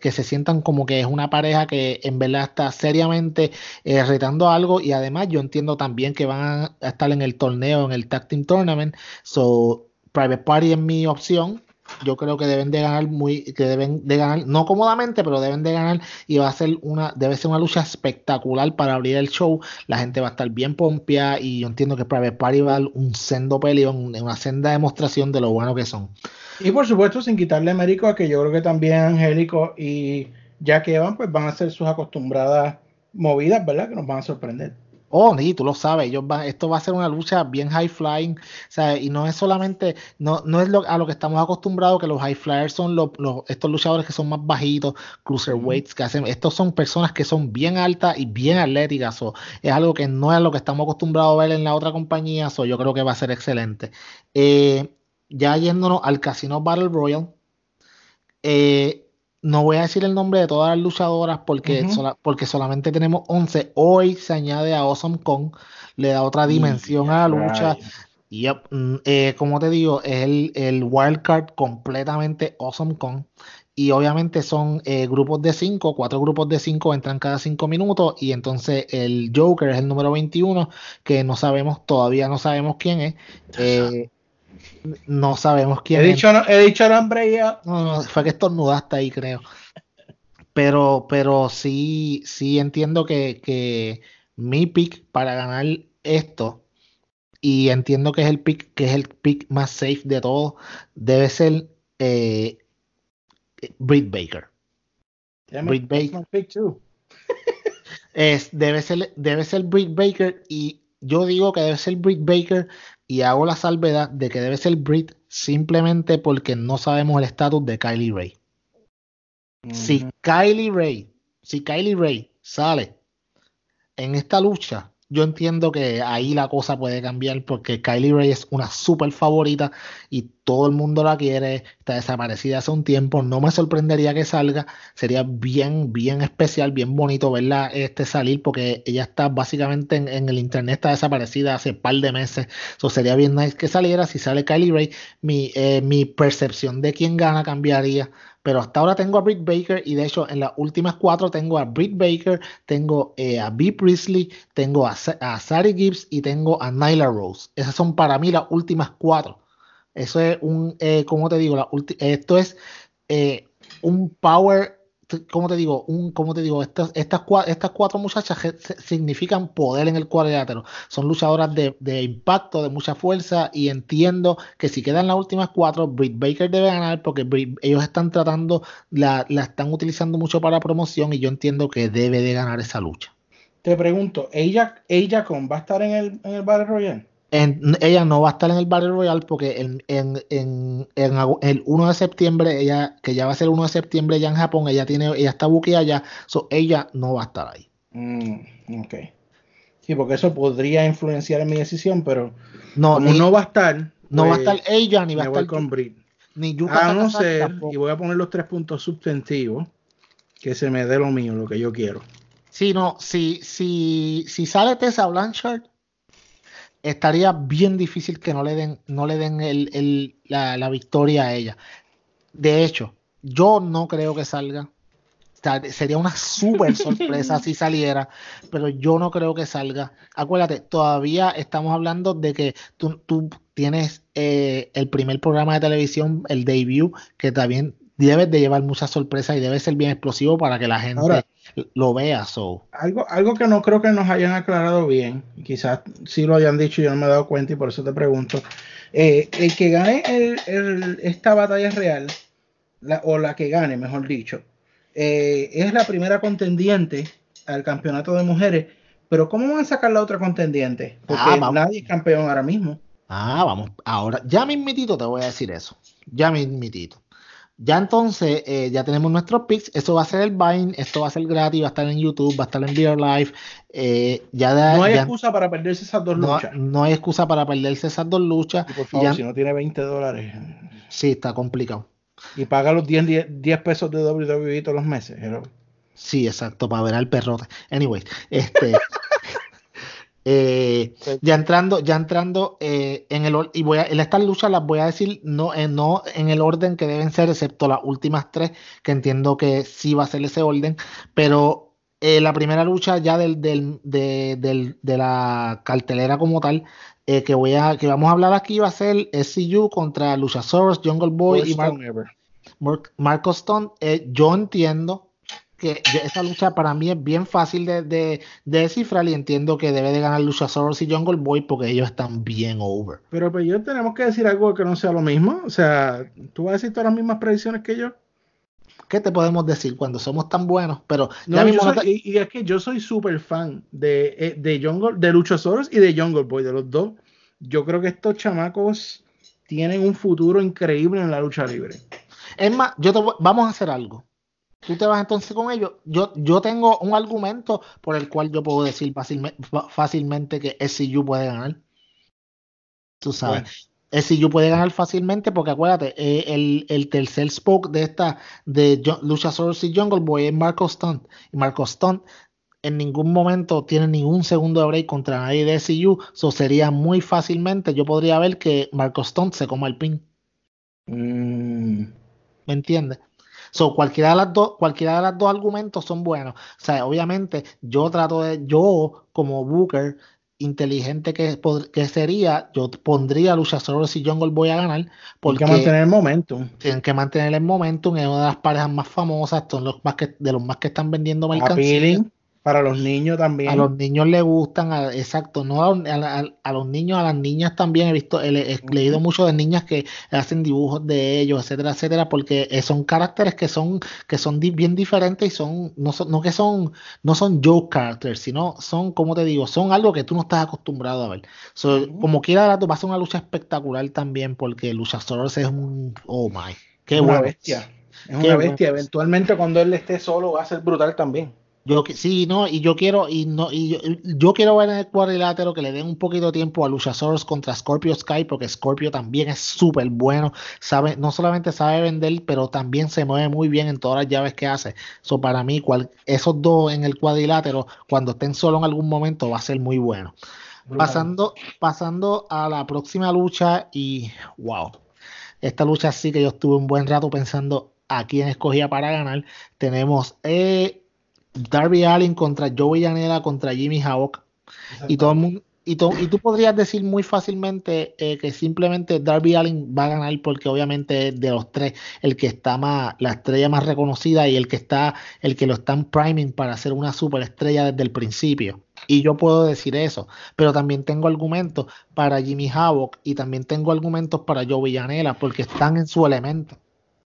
que se sientan como que es una pareja que en verdad está seriamente eh, retando algo y además yo entiendo también que van a estar en el torneo, en el Tag Team Tournament, so Private Party es mi opción, yo creo que deben de ganar muy, que deben de ganar, no cómodamente, pero deben de ganar y va a ser una, debe ser una lucha espectacular para abrir el show. La gente va a estar bien pompia y yo entiendo que Private Party va a dar un sendo peleón, una senda demostración de lo bueno que son. Y por supuesto, sin quitarle mérito a que yo creo que también Angélico y Jack Evan pues van a hacer sus acostumbradas movidas, ¿verdad? Que nos van a sorprender. Oh, sí, tú lo sabes, ellos esto va a ser una lucha bien high flying, ¿sabes? y no es solamente, no, no es lo, a lo que estamos acostumbrados, que los high flyers son los, estos luchadores que son más bajitos, cruiserweights, que hacen, estos son personas que son bien altas y bien atléticas, o es algo que no es lo que estamos acostumbrados a ver en la otra compañía, so yo creo que va a ser excelente. Eh, ya yéndonos al Casino Battle Royal, eh, no voy a decir el nombre de todas las luchadoras porque, porque solamente tenemos 11. Hoy se añade a Awesome Kong, le da otra dimensión a la lucha. Y mm, eh, como te digo, es el, el wildcard completamente Awesome Kong. Y obviamente son eh, grupos de 5, cuatro grupos de 5 entran cada 5 minutos. Y entonces el Joker es el número 21, que no sabemos, todavía no sabemos quién es. Eh, no sabemos quién he Dicho, no, he dicho el nombre ya. No, no, fue que estornudaste ahí, creo. Pero, pero sí, sí entiendo que, que mi pick para ganar esto, y entiendo que es el pick, que es el pick más safe de todos, debe ser eh, Britt Baker. Britt Baker. es, debe ser, debe ser Britt Baker y yo digo que debe ser Britt Baker y hago la salvedad de que debe ser Britt simplemente porque no sabemos el estatus de Kylie Ray. Si Kylie Ray, si Kylie Ray sale en esta lucha, yo entiendo que ahí la cosa puede cambiar porque Kylie Ray es una súper favorita y todo el mundo la quiere, está desaparecida hace un tiempo, no me sorprendería que salga, sería bien, bien especial, bien bonito verla este salir porque ella está básicamente en, el internet, está desaparecida hace un par de meses, eso sería bien nice que saliera, si sale Kylie Ray, mi, eh, mi percepción de quién gana cambiaría, pero hasta ahora tengo a Britt Baker y de hecho en las últimas cuatro tengo a Britt Baker, tengo eh, a B. Priestley, tengo a, a Sari Gibbs y tengo a Nyla Rose. Esas son para mí las últimas cuatro. Eso es un, eh, como te digo, esto es eh, un power como te digo, un, como te digo, estas, estas, estas cuatro muchachas significan poder en el cuadrilátero. Son luchadoras de, de, impacto, de mucha fuerza, y entiendo que si quedan las últimas cuatro, Britt Baker debe ganar porque ellos están tratando, la, la, están utilizando mucho para promoción, y yo entiendo que debe de ganar esa lucha. Te pregunto, ¿ella, ella con va a estar en el, en el Battle Royale? Ella no va a estar en el Battle Royale porque en, en, el 1 de septiembre, ella, que ya va a ser el 1 de septiembre ya en Japón, ella tiene, ella está buqueada ya, so ella no va a estar ahí. Mm, ok. Sí, porque eso podría influenciar en mi decisión, pero no, como no va a estar. No va a estar pues, ella ni va a estar con Brit. Ni Yuka a no ser, y voy a poner los tres puntos substantivos, que se me dé lo mío, lo que yo quiero. Sí, no, si, si, si sale Tessa Blanchard, estaría bien difícil que no le den, no le den el, la, victoria a ella. de hecho, yo no creo que salga. Sería una súper sorpresa si saliera, pero yo no creo que salga. Acuérdate, todavía estamos hablando de que tú, tú tienes eh, el primer programa de televisión, el debut, que también debes de llevar muchas sorpresas y debe ser bien explosivo para que la gente lo vea. So. Algo, algo que no creo que nos hayan aclarado bien, quizás sí lo hayan dicho y yo no me he dado cuenta y por eso te pregunto. Eh, el que gane esta batalla real, o la que gane, mejor dicho, eh, es la primera contendiente al campeonato de mujeres. Pero ¿cómo van a sacar la otra contendiente? Porque ah, nadie es campeón ahora mismo. Ah, vamos. Ahora, ya mismitito te voy a decir eso. Ya mismitito. Ya entonces, eh, ya tenemos nuestros picks. Eso va a ser el Vine, esto va a ser gratis, va a estar en YouTube, va a estar en Beer Live. Eh, ya no hay excusa para perderse esas dos luchas. No hay excusa para perderse esas dos luchas. Y por favor, si no tiene 20 dólares. Sí, está complicado. Y paga los 10, 10, pesos de WWE todos los meses. Sí, exacto, para ver al perrote. Anyway, este. Eh, ya entrando, ya entrando eh, en el y voy a, en estas luchas las voy a decir no, eh, no en el orden que deben ser, excepto las últimas tres, que entiendo que sí va a ser ese orden, pero la primera lucha ya del, del, de, de la cartelera como tal, que voy a, que vamos a hablar aquí va a ser SCU contra Luchasaurus, Jungle Boy y Marcos Stone. yo entiendo que esa lucha para mí es bien fácil de, de, descifrar y entiendo que debe de ganar Luchasaurus y Jungle Boy porque ellos están bien over. Pero pues yo tenemos que decir algo que no sea lo mismo. O sea, ¿tú vas a decir todas las mismas predicciones que yo? ¿Qué te podemos decir cuando somos tan buenos? Pero y, es que yo soy súper fan de, eh, de, Jungle, de Luchasaurus y de Jungle Boy, de los dos. Yo creo que estos chamacos tienen un futuro increíble en la lucha libre. Es más, yo te, vamos a hacer algo tú te vas entonces con ellos. Yo, yo tengo un argumento por el cual yo puedo decir fácilmente, que SCU puede ganar. Tú sabes. SCU puede ganar fácilmente porque acuérdate, eh, el, el, tercer spoke de esta de Luchasaurus y Jungle Boy es Marco Stunt. Y Marco Stunt en ningún momento tiene ningún segundo de break contra nadie de SCU. So sería muy fácilmente, yo podría ver que Marco Stunt se coma el pin. Mm. ¿Me entiendes? So, cualquiera de las dos, cualquiera de las dos argumentos son buenos. O sea, obviamente, yo trato de, yo como Booker, inteligente que, que sería, yo pondría a Luchasaurus y Jungle Boy a ganar. Porque Tienen que mantener el momentum. Tienen que mantener el momentum. Es una de las parejas más famosas, son los más que, de los más que están vendiendo mercancía. Para los niños también. A los niños les gustan, exacto, no a, los niños, a las niñas también. He visto, he, leído mucho de niñas que hacen dibujos de ellos, etcétera, etcétera, porque eh, son caracteres que son, que son bien diferentes y son, no son, no que son, no son joke characters, sino son, como te digo, son algo que tú no estás acostumbrado a ver. Como quiera, va a ser una lucha espectacular también, porque Luchasaurus es un, oh my, qué una bestia. Es una bestia. Eventualmente cuando él esté solo va a ser brutal también. Yo sí, no, y yo quiero, y no, y yo, quiero ver en el cuadrilátero que le den un poquito de tiempo a Luchasaurus contra Scorpio Sky, porque Scorpio también es súper bueno, sabe, no solamente sabe vender, pero también se mueve muy bien en todas las llaves que hace. So, para mí, cual, esos dos en el cuadrilátero, cuando estén solo en algún momento, va a ser muy bueno. Pasando, pasando a la próxima lucha, y wow, esta lucha sí que yo estuve un buen rato pensando a quién escogía para ganar. Tenemos eh, Darby Allen contra Joey Janela contra Jimmy Havoc. Y todo el mundo, y, tú podrías decir muy fácilmente eh, que simplemente Darby Allen va a ganar porque obviamente de los tres el que está más la estrella más reconocida y el que está el que lo están priming para ser una superestrella desde el principio y yo puedo decir eso pero también tengo argumentos para Jimmy Havoc y también tengo argumentos para Joey Janela porque están en su elemento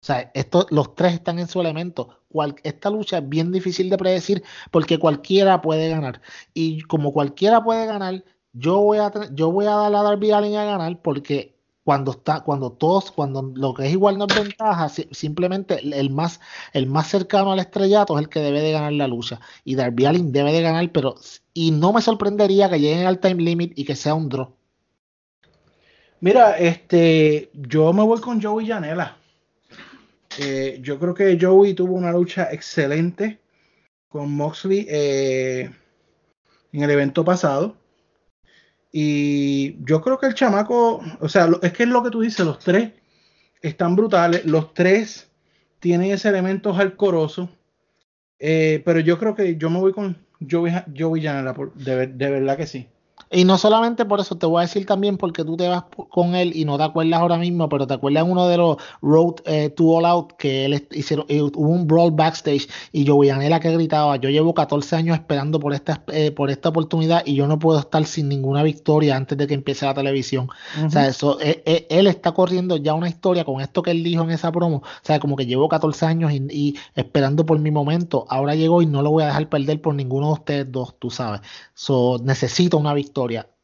o sea, los tres están en su elemento. Esta lucha es bien difícil de predecir porque cualquiera puede ganar. Y como cualquiera puede ganar, yo voy a, yo voy a dar a Darby Allin a ganar porque cuando está, cuando todos, cuando lo que es igual no es ventaja, simplemente el más, el más cercano al estrellato es el que debe de ganar la lucha. Y Darby Allin debe de ganar, pero y no me sorprendería que lleguen al time limit y que sea un draw. Mira, este, yo me voy con Joey Janela. Eh, yo creo que Joey tuvo una lucha excelente con Moxley eh, en el evento pasado. Y yo creo que el chamaco, o sea, es que es lo que tú dices, los tres están brutales. Los tres tienen ese elemento alcoroso. Eh, pero yo creo que yo me voy con Joey, Joey Janela, de, de verdad que sí. Y no solamente por eso, te voy a decir también porque tú te vas con él y no te acuerdas ahora mismo, pero te acuerdas uno de los Road eh, to All Out que él hicieron, eh, hubo un brawl backstage y yo Anela que gritaba, yo llevo 14 años esperando por esta, eh, por esta oportunidad y yo no puedo estar sin ninguna victoria antes de que empiece la televisión. O sea, eso, él está corriendo ya una historia con esto que él dijo en esa promo. O sea, como que llevo 14 años y, esperando por mi momento. Ahora llegó y no lo voy a dejar perder por ninguno de ustedes dos, tú sabes. So, necesito una victoria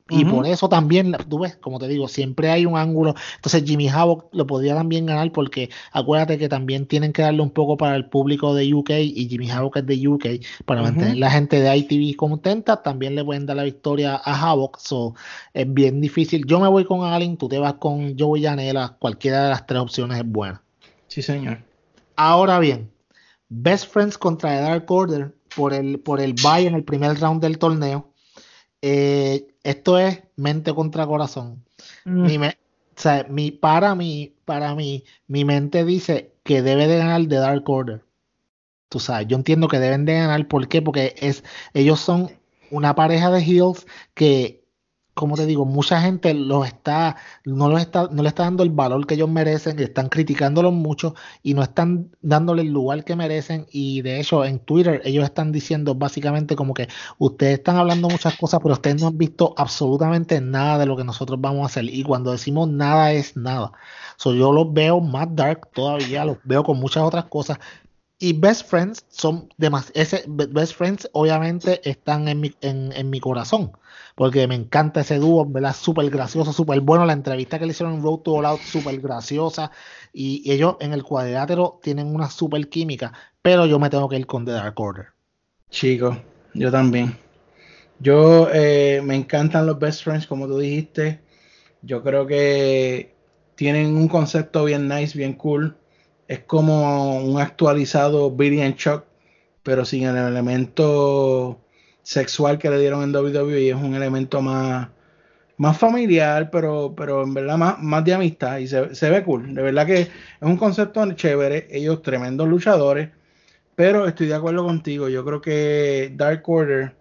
y por eso también, tú ves, como te digo, siempre hay un ángulo. Entonces Jimmy Havoc lo podría también ganar porque acuérdate que también tienen que darle un poco para el público de UK y Jimmy Havoc es de UK para mantener la gente de ITV contenta. También le pueden dar la victoria a Havoc. So, es bien difícil. Yo me voy con Allen, tú te vas con Joey Janela. Cualquiera de las tres opciones es buena. Sí, señor. Ahora bien, Best Friends contra The Dark Order por el, por el bye en el primer round del torneo. Eh, esto es mente contra corazón. Mm. Mi para mí, para mí, mi mente dice que debe de ganar The Dark Order. Tú sabes, yo entiendo que deben de ganar. ¿Por qué? Porque es, ellos son una pareja de heels que como te digo, mucha gente los está, no los está, no le está dando el valor que ellos merecen, están criticándolos mucho y no están dándole el lugar que merecen. Y de hecho, en Twitter ellos están diciendo básicamente como que ustedes están hablando muchas cosas, pero ustedes no han visto absolutamente nada de lo que nosotros vamos a hacer. Y cuando decimos nada es nada. So, yo los veo más dark todavía, los veo con muchas otras cosas. Y Best Friends son demasiado. Ese Best Friends, obviamente, están en mi, en, en mi corazón porque me encanta ese dúo, ¿verdad? Súper gracioso, súper bueno. La entrevista que le hicieron en Road to All Out, súper graciosa. Y, ellos en el cuadrilátero tienen una súper química, pero yo me tengo que ir con The Dark Order. Chicos, yo también. Yo eh, me encantan los Best Friends, como tú dijiste. Yo creo que tienen un concepto bien nice, bien cool. Es como un actualizado Billy and Chuck, pero sin el elemento sexual que le dieron en WWE es un elemento más, más familiar, pero, pero en verdad más, más de amistad y se, ve cool. De verdad que es un concepto chévere. Ellos tremendos luchadores, pero estoy de acuerdo contigo. Yo creo que Dark Order,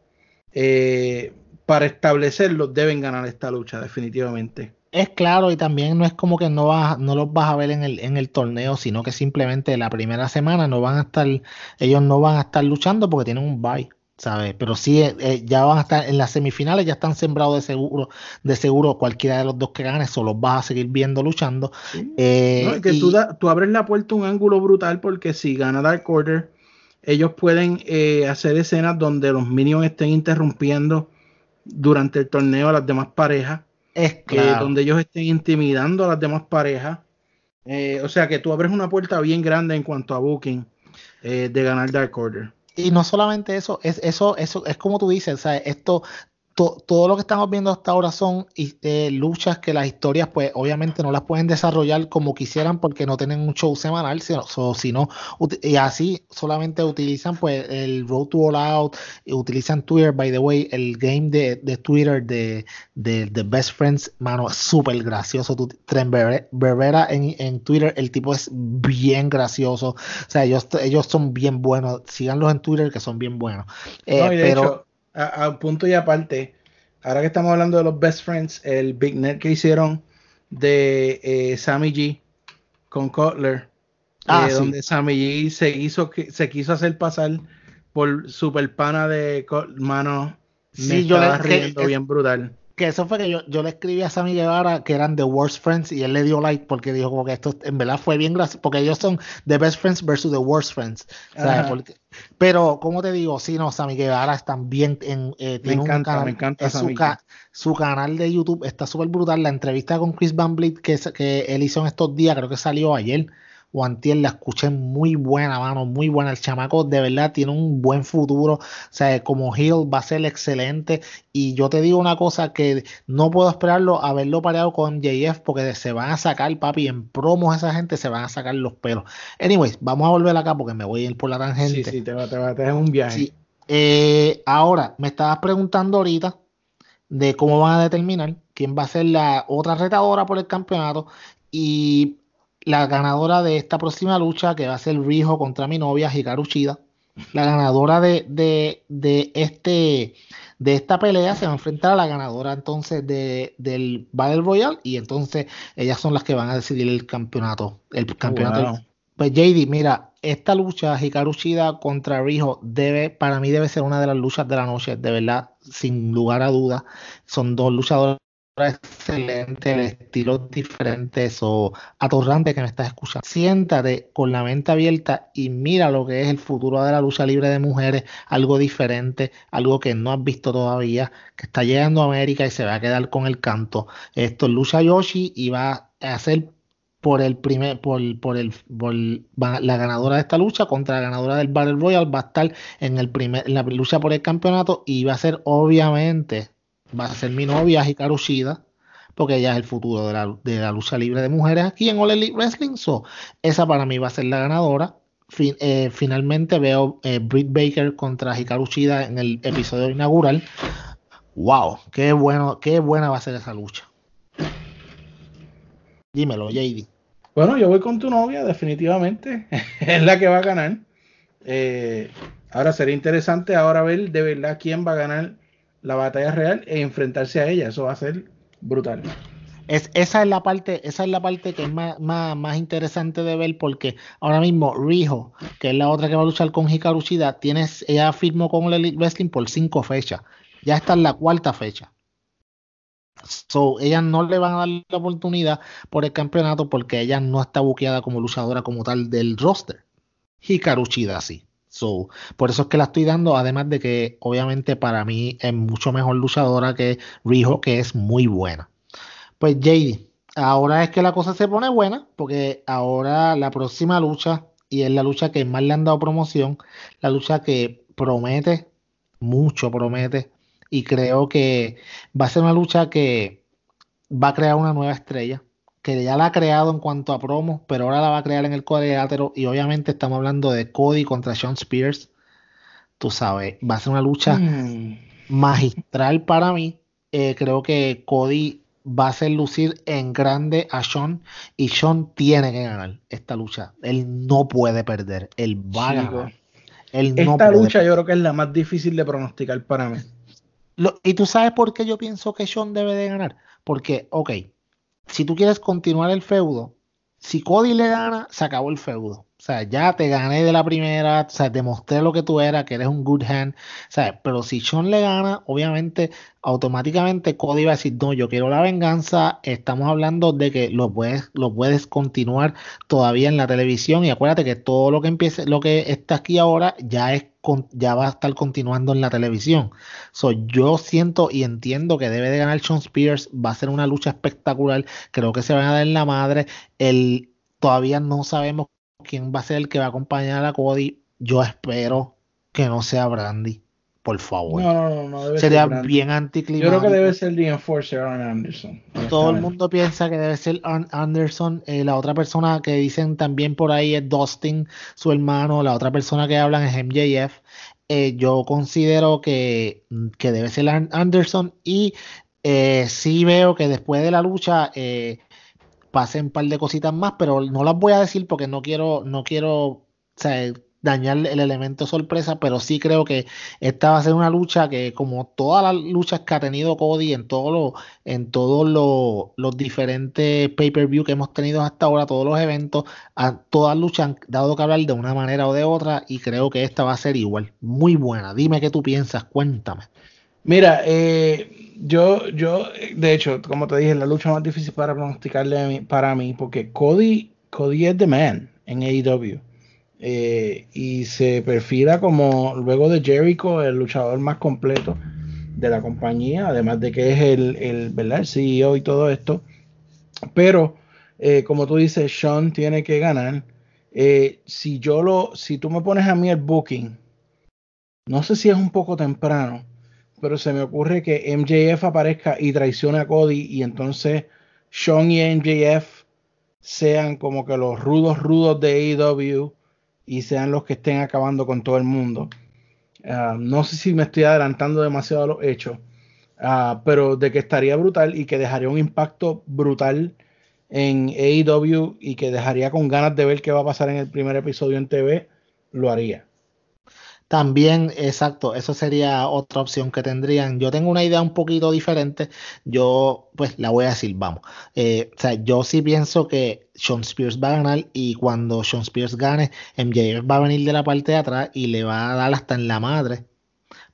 eh, para establecerlo, deben ganar esta lucha, definitivamente. Es claro, y también no es como que no, vas, no los vas a ver en el, en el torneo, sino que simplemente la primera semana no van a estar, ellos no van a estar luchando porque tienen un bye. ¿sabes? Pero sí, eh, eh, ya van a estar en las semifinales, ya están sembrados de seguro, de seguro cualquiera de los dos que gane, solo vas a seguir viendo luchando. Eh, que tú, abres la puerta un ángulo brutal porque si gana Dark Order, ellos pueden hacer escenas donde los minions estén interrumpiendo durante el torneo a las demás parejas. Es claro. donde ellos estén intimidando a las demás parejas. o sea que tú abres una puerta bien grande en cuanto a booking de ganar Dark Order. Y no solamente eso, es eso, eso es como tú dices, ¿sabes? esto todo lo que estamos viendo hasta ahora son eh, luchas que las historias, pues obviamente no las pueden desarrollar como quisieran porque no tienen un show semanal, sino, sino y así solamente utilizan pues el Road to All Out, utilizan Twitter, by the way, el game de, Twitter de, de, Best Friends, mano, súper gracioso. Tren Berbera en, en Twitter, el tipo es bien gracioso, o sea, ellos, ellos son bien buenos, síganlos en Twitter que son bien buenos. Eh, pero a, punto y aparte, ahora que estamos hablando de los best friends, el Big Net que hicieron de eh, Sammy G con Cutler, ah, eh, donde Sammy G se hizo se quiso hacer pasar por super pana de mano. Me sí, yo le, riendo bien brutal que eso fue que yo, yo le escribí a Sammy Guevara que eran The Worst Friends y él le dio like porque dijo como que esto en verdad fue bien gracioso porque ellos son The Best Friends versus The Worst Friends. Pero como te digo sí no Sammy Guevara están bien en eh, me encanta me encanta su, su, canal de YouTube está súper brutal la entrevista con Chris Van Vliet que, que él hizo en estos días creo que salió ayer Guantier la escuché muy buena, mano, muy buena. El chamaco de verdad tiene un buen futuro. O sea, como Hill va a ser excelente. Y yo te digo una cosa que no puedo esperarlo haberlo pareado con JF porque se van a sacar, papi, en promos esa gente se van a sacar los pelos. Anyways, vamos a volver acá porque me voy a ir por la tangente. Sí, sí, te va, te va a tener un viaje. Eh, ahora, me estabas preguntando ahorita de cómo van a determinar quién va a ser la otra retadora por el campeonato. Y la ganadora de esta próxima lucha, que va a ser Rijo contra mi novia, Hikaru Shida. La ganadora de, de, de, este, de esta pelea se va a enfrentar a la ganadora entonces de, del Battle Royale y entonces ellas son las que van a decidir el campeonato. El campeonato. Pues JD, mira, esta lucha Hikaru Shida contra Rijo debe, para mí debe ser una de las luchas de la noche, de verdad, sin lugar a dudas. Son dos luchadores excelentes, estilos diferentes o atorrante que me estás escuchando. Siéntate con la mente abierta y mira lo que es el futuro de la lucha libre de mujeres, algo diferente, algo que no has visto todavía, que está llegando a América y se va a quedar con el canto. Esto es Lucha Yoshi y va a ser por el primer, por, por el, por la ganadora de esta lucha contra la ganadora del Battle Royale va a estar en el primer, la lucha por el campeonato y va a ser obviamente, va a ser mi novia Hikaru Shida, porque ella es el futuro de la, de la lucha libre de mujeres aquí en All Wrestling. So, esa para mí va a ser la ganadora. Eh, finalmente veo eh, Britt Baker contra Hikaru Shida en el episodio inaugural. Wow, qué bueno, qué buena va a ser esa lucha. Dímelo, JD. Bueno, yo voy con tu novia, definitivamente. es la que va a ganar. Eh, ahora sería interesante ahora ver de verdad quién va a ganar la batalla real e enfrentarse a ella. Eso va a ser brutal. Es, esa es la parte, esa es la parte que es más, más, interesante de ver porque ahora mismo Rijo, que es la otra que va a luchar con Hikaru Shida, tienes, ella firmó con el Elite Wrestling por cinco fechas. Ya está en la cuarta fecha. So, ellas no le van a dar la oportunidad por el campeonato porque ella no está buqueada como luchadora como tal del roster. Hikaru Shida sí. So, por eso es que la estoy dando, además de que obviamente para mí es mucho mejor luchadora que Rijo, que es muy buena. Pues JD, ahora es que la cosa se pone buena, porque ahora la próxima lucha, y es la lucha que más le han dado promoción, la lucha que promete, mucho promete, y creo que va a ser una lucha que va a crear una nueva estrella, que ya la ha creado en cuanto a promos, pero ahora la va a crear en el cuadrilátero y obviamente estamos hablando de Cody contra Sean Spears. Tú sabes, va a ser una lucha mm. magistral para mí. Eh, creo que Cody va a hacer lucir en grande a Sean y Sean tiene que ganar esta lucha. Él no puede perder, él va a ganar. esta lucha yo creo que es la más difícil de pronosticar para mí y tú sabes por qué yo pienso que Sean debe de ganar. Porque, ok, si tú quieres continuar el feudo, si Cody le gana, se acabó el feudo. O sea, ya te gané de la primera, o sea, demostré lo que tú eras, que eres un good hand. Sea, pero si Sean le gana, obviamente, automáticamente Cody va a decir, no, yo quiero la venganza. Estamos hablando de que lo puedes, lo puedes continuar todavía en la televisión. Y acuérdate que todo lo que empiece, lo que está aquí ahora, ya es ya va a estar continuando en la televisión. So, yo siento y entiendo que debe de ganar Sean Spears. Va a ser una lucha espectacular. Creo que se van a dar en la madre. El, todavía no sabemos quién va a ser el que va a acompañar a Cody. Yo espero que no sea Brandy, por favor. No, no, no, debe Sería bien anticlimático. Yo creo que debe ser The Enforcer Arn Anderson. Todo el mundo piensa que debe ser Arn Anderson. Eh, la otra persona que dicen también por ahí es Dustin, su hermano. La otra persona que hablan es MJF. Eh, yo considero que, que, debe ser Arn Anderson y eh, sí veo que después de la lucha eh, pasen un par de cositas más, pero no las voy a decir porque no quiero, no quiero dañar el elemento sorpresa, pero sí creo que esta va a ser una lucha que, como todas las luchas que ha tenido Cody en todos los, en todos los, diferentes pay-per-view que hemos tenido hasta ahora, todos los eventos, a, todas luchas han dado que hablar de una manera o de otra, y creo que esta va a ser igual. Muy buena. Dime qué tú piensas, cuéntame. Mira, eh, yo, yo, de hecho, como te dije, la lucha más difícil para pronosticarle para mí, porque Cody, Cody es the man en AEW. Eh, y se perfila como, luego de Jericho, el luchador más completo de la compañía, además de que es el, el, ¿verdad? el CEO y todo esto. Pero, eh, como tú dices, Sean tiene que ganar. Eh, si yo lo, si tú me pones a mí el booking, no sé si es un poco temprano, pero se me ocurre que MJF aparezca y traicione a Cody y entonces Sean y MJF sean como que los rudos rudos de AEW y sean los que estén acabando con todo el mundo. Ah, no sé si me estoy adelantando demasiado a los hechos, ah, pero de que estaría brutal y que dejaría un impacto brutal en AEW y que dejaría con ganas de ver qué va a pasar en el primer episodio en TV, lo haría. También, exacto, eso sería otra opción que tendrían. Yo tengo una idea un poquito diferente. Yo, pues, la voy a decir, vamos. Eh, o sea, yo sí pienso que Sean Spears va a ganar y cuando Sean Spears gane, MJF va a venir de la parte de atrás y le va a dar hasta en la madre.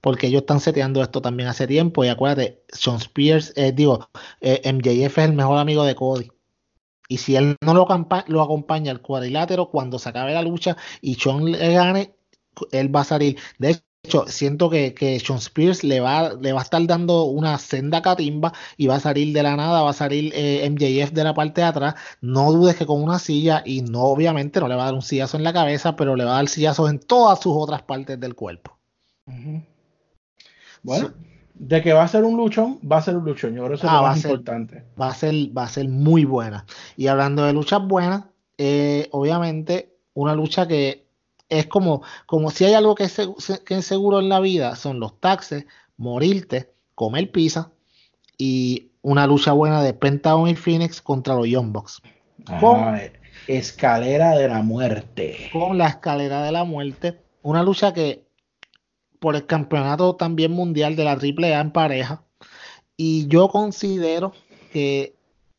Porque ellos están seteando esto también hace tiempo. Y acuérdate, Sean Spears, eh, digo, eh, MJF es el mejor amigo de Cody. Y si él no lo, lo acompaña al cuadrilátero, cuando se acabe la lucha y Sean le gane, él va a salir. De hecho, siento que, que Sean Spears le va, le va a estar dando una senda catimba y va a salir de la nada, va a salir eh, MJF de la parte de atrás. No dudes que con una silla, y no, obviamente, no le va a dar un sillazo en la cabeza, pero le va a dar sillazos en todas sus otras partes del cuerpo. Bueno. de que va a ser un luchón, va a ser un luchón. Yo creo que eso es ah, lo más importante. Va a, ser, va a ser muy buena. Y hablando de luchas buenas, eh, obviamente, una lucha que es como, como si hay algo que es, que es seguro en la vida, son los taxes, morirte, comer pizza y una lucha buena de Pentagon y Phoenix contra los Young Bucks. Con, escalera de la muerte. Con la escalera de la muerte. Una lucha que por el campeonato también mundial de la AAA en pareja. Y yo considero que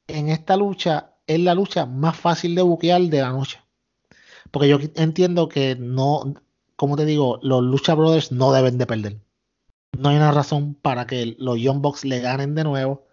en esta lucha es la lucha más fácil de buquear de la noche. Porque yo entiendo que no, como te digo, los Lucha Brothers no deben de perder. No hay una razón para que los Young Bucks le ganen de nuevo.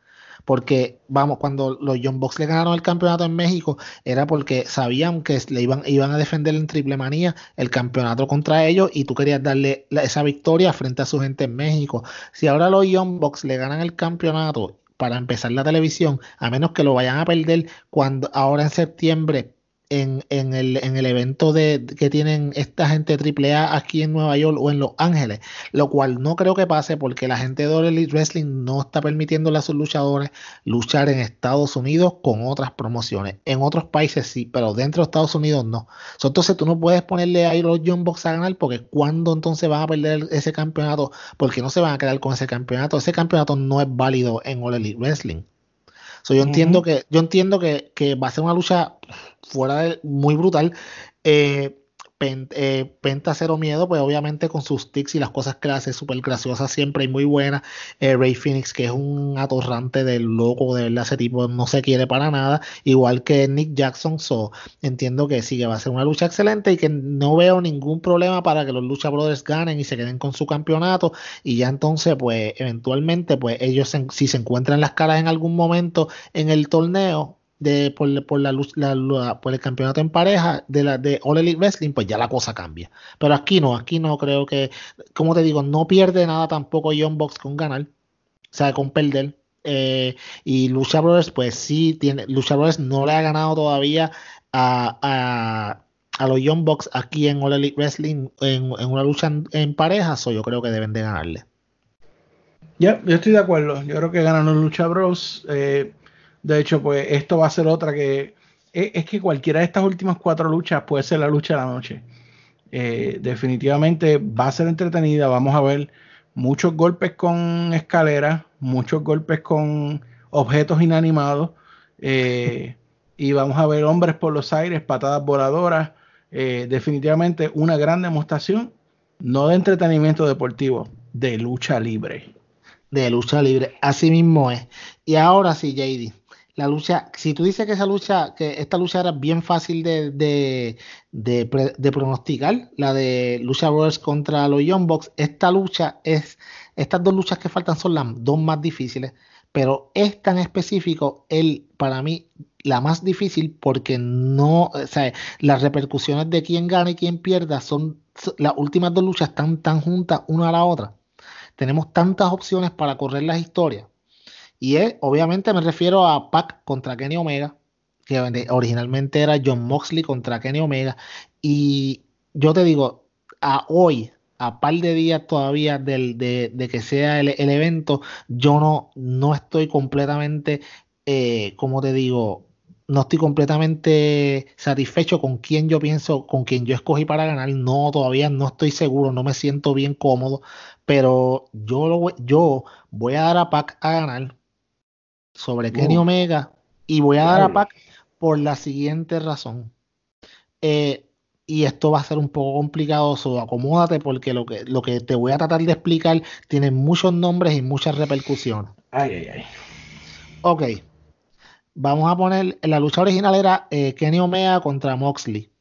Porque, vamos, cuando los Young Bucks le ganaron el campeonato en México, era porque sabían que le iban, iban a defender en triple manía el campeonato contra ellos y tú querías darle esa victoria frente a su gente en México. Si ahora los Young Bucks le ganan el campeonato para empezar la televisión, a menos que lo vayan a perder cuando ahora en septiembre en, en, el, en el evento de, que tienen esta gente AAA aquí en Nueva York o en Los Ángeles, lo cual no creo que pase porque la gente de All Elite Wrestling no está permitiendo a sus luchadores luchar en Estados Unidos con otras promociones. En otros países sí, pero dentro de Estados Unidos no. entonces tú no puedes ponerle ahí los John Box a ganar porque cuando entonces van a perder ese campeonato, porque no se van a quedar con ese campeonato. Ese campeonato no es válido en All Elite Wrestling yo, entiendo que, yo entiendo que, que, va a ser una lucha fuera de, muy brutal. Eh, eh, Penta Cero Miedo, pues obviamente con sus tics y las cosas que hace súper graciosas siempre y muy buenas. Eh, Ray Phoenix, que es un atorrante del loco, de verdad, ese tipo no se quiere para nada. Igual que Nick Jackson, so, entiendo que sí, que va a ser una lucha excelente y que no veo ningún problema para que los Lucha Brothers ganen y se queden con su campeonato. Y ya entonces, pues, eventualmente, pues ellos, si se encuentran las caras en algún momento en el torneo, de, por, por, la, la, por el campeonato en pareja de la de All Elite Wrestling, pues ya la cosa cambia. Pero aquí no, aquí no creo que, como te digo, no pierde nada tampoco John Box con ganar, o sea, con perder. Eh, y Lucha Brothers, pues sí, tiene, Lucha Brothers no le ha ganado todavía a, a, a los Young Bucks aquí en All Elite Wrestling en, en una lucha en, pareja, so yo creo que deben de ganarle. Ya, yo estoy de acuerdo. Yo creo que ganan los Lucha Bros. Eh, de hecho, pues esto va a ser otra que e, es, que cualquiera de estas últimas cuatro luchas puede ser la lucha de la noche. Eh, definitivamente va a ser entretenida. Vamos a ver muchos golpes con escaleras, muchos golpes con objetos inanimados. Eh, y vamos a ver hombres por los aires, patadas voladoras. Eh, definitivamente una gran demostración, no de entretenimiento deportivo, de lucha libre. De lucha libre, así mismo es. Y ahora sí, JD, la lucha, si tú dices que esa lucha, que esta lucha era bien fácil de, de, pronosticar, la de Lucha Brothers contra los Young esta lucha es, estas dos luchas que faltan son las dos más difíciles, pero es tan específico, el, para mí, la más difícil porque no, o sea, las repercusiones de quién gana y quién pierda son, las últimas dos luchas están tan juntas una a la otra. Tenemos tantas opciones para correr las historias y es, obviamente me refiero a Pac contra Kenny Omega, que originalmente era John Moxley contra Kenny Omega. Y yo te digo, a hoy, a par de días todavía del, de, que sea el, evento, yo no, no estoy completamente, eh, como te digo, no estoy completamente satisfecho con quién yo pienso, con quién yo escogí para ganar. No, todavía no estoy seguro, no me siento bien cómodo, pero yo, lo, yo voy a dar a Pac a ganar sobre Kenny Omega y voy a dar a Pac por la siguiente razón. Eh, y esto va a ser un poco complicado, so acomódate porque lo que, lo que te voy a tratar de explicar tiene muchos nombres y muchas repercusiones. Ay, ay, ay. Ok, vamos a poner, la lucha original era eh, Kenny Omega contra Moxley.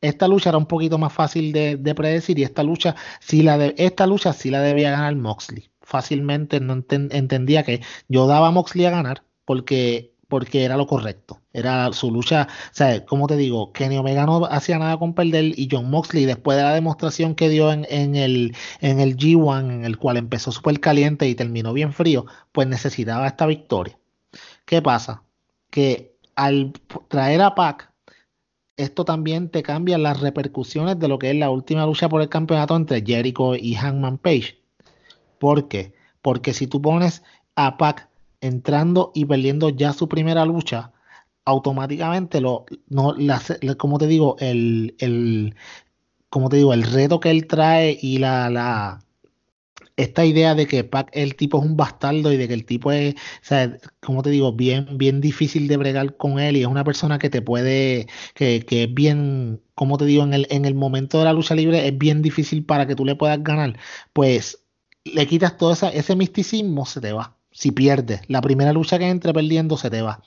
Esta lucha era un poquito más fácil de, de predecir y esta lucha, sí la de, esta lucha sí la debía ganar Moxley. Fácilmente no enten- entendía que yo daba a Moxley a ganar porque, porque era lo correcto. Era su lucha, o sea, como te digo, Kenny Omega no hacía nada con perder y John Moxley, después de la demostración que dio en, en el, en el G1, en el cual empezó súper caliente y terminó bien frío, pues necesitaba esta victoria. ¿Qué pasa? Que al traer a Pac, esto también te cambia las repercusiones de lo que es la última lucha por el campeonato entre Jericho y Hangman Page. ¿Por qué? Porque si tú pones a Pac entrando y perdiendo ya su primera lucha, automáticamente lo, no, la- como te digo, el, el, como te digo, el reto que él trae y la, la, esta idea de que Pac, el tipo es un bastardo y de que el tipo es, o sea, como te digo, bien, bien difícil de bregar con él y es una persona que te puede, que, que es bien, como te digo, en el, en el momento de la lucha libre es bien difícil para que tú le puedas ganar, pues le quitas todo esa- ese misticismo, se te va. Si pierdes, la primera lucha que entre perdiendo, se te va.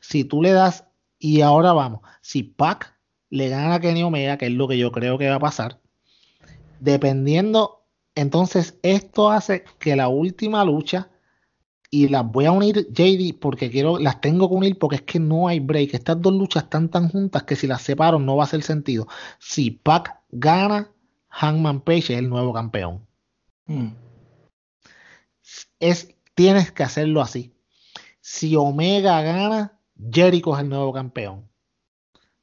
Si tú le das, y ahora vamos, si Pac le gana a Kenny Omega, que es lo que yo creo que va a pasar, dependiendo, entonces esto hace que la última lucha, y las voy a unir, JD, porque quiero, las tengo que unir porque es que no hay break. Estas dos luchas están tan juntas que si las separo no va a hacer sentido. Si Pac gana, Hangman Page es el nuevo campeón. Mm. Es, tienes que hacerlo así. Si Omega gana, Jericho es el nuevo campeón.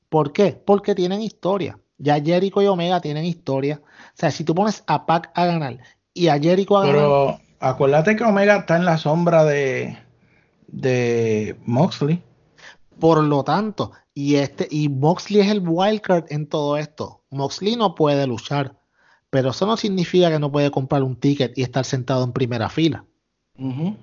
¿Por qué? Porque tienen historia. Ya Jericho y Omega tienen historia. O sea, si tú pones a Pac a ganar y a Jericho a ganar, Pero acuérdate que Omega está en la sombra de, de Moxley. por lo tanto, y este, y Moxley es el wildcard en todo esto. Moxley no puede luchar, pero eso no significa que no puede comprar un ticket y estar sentado en primera fila. Ujú.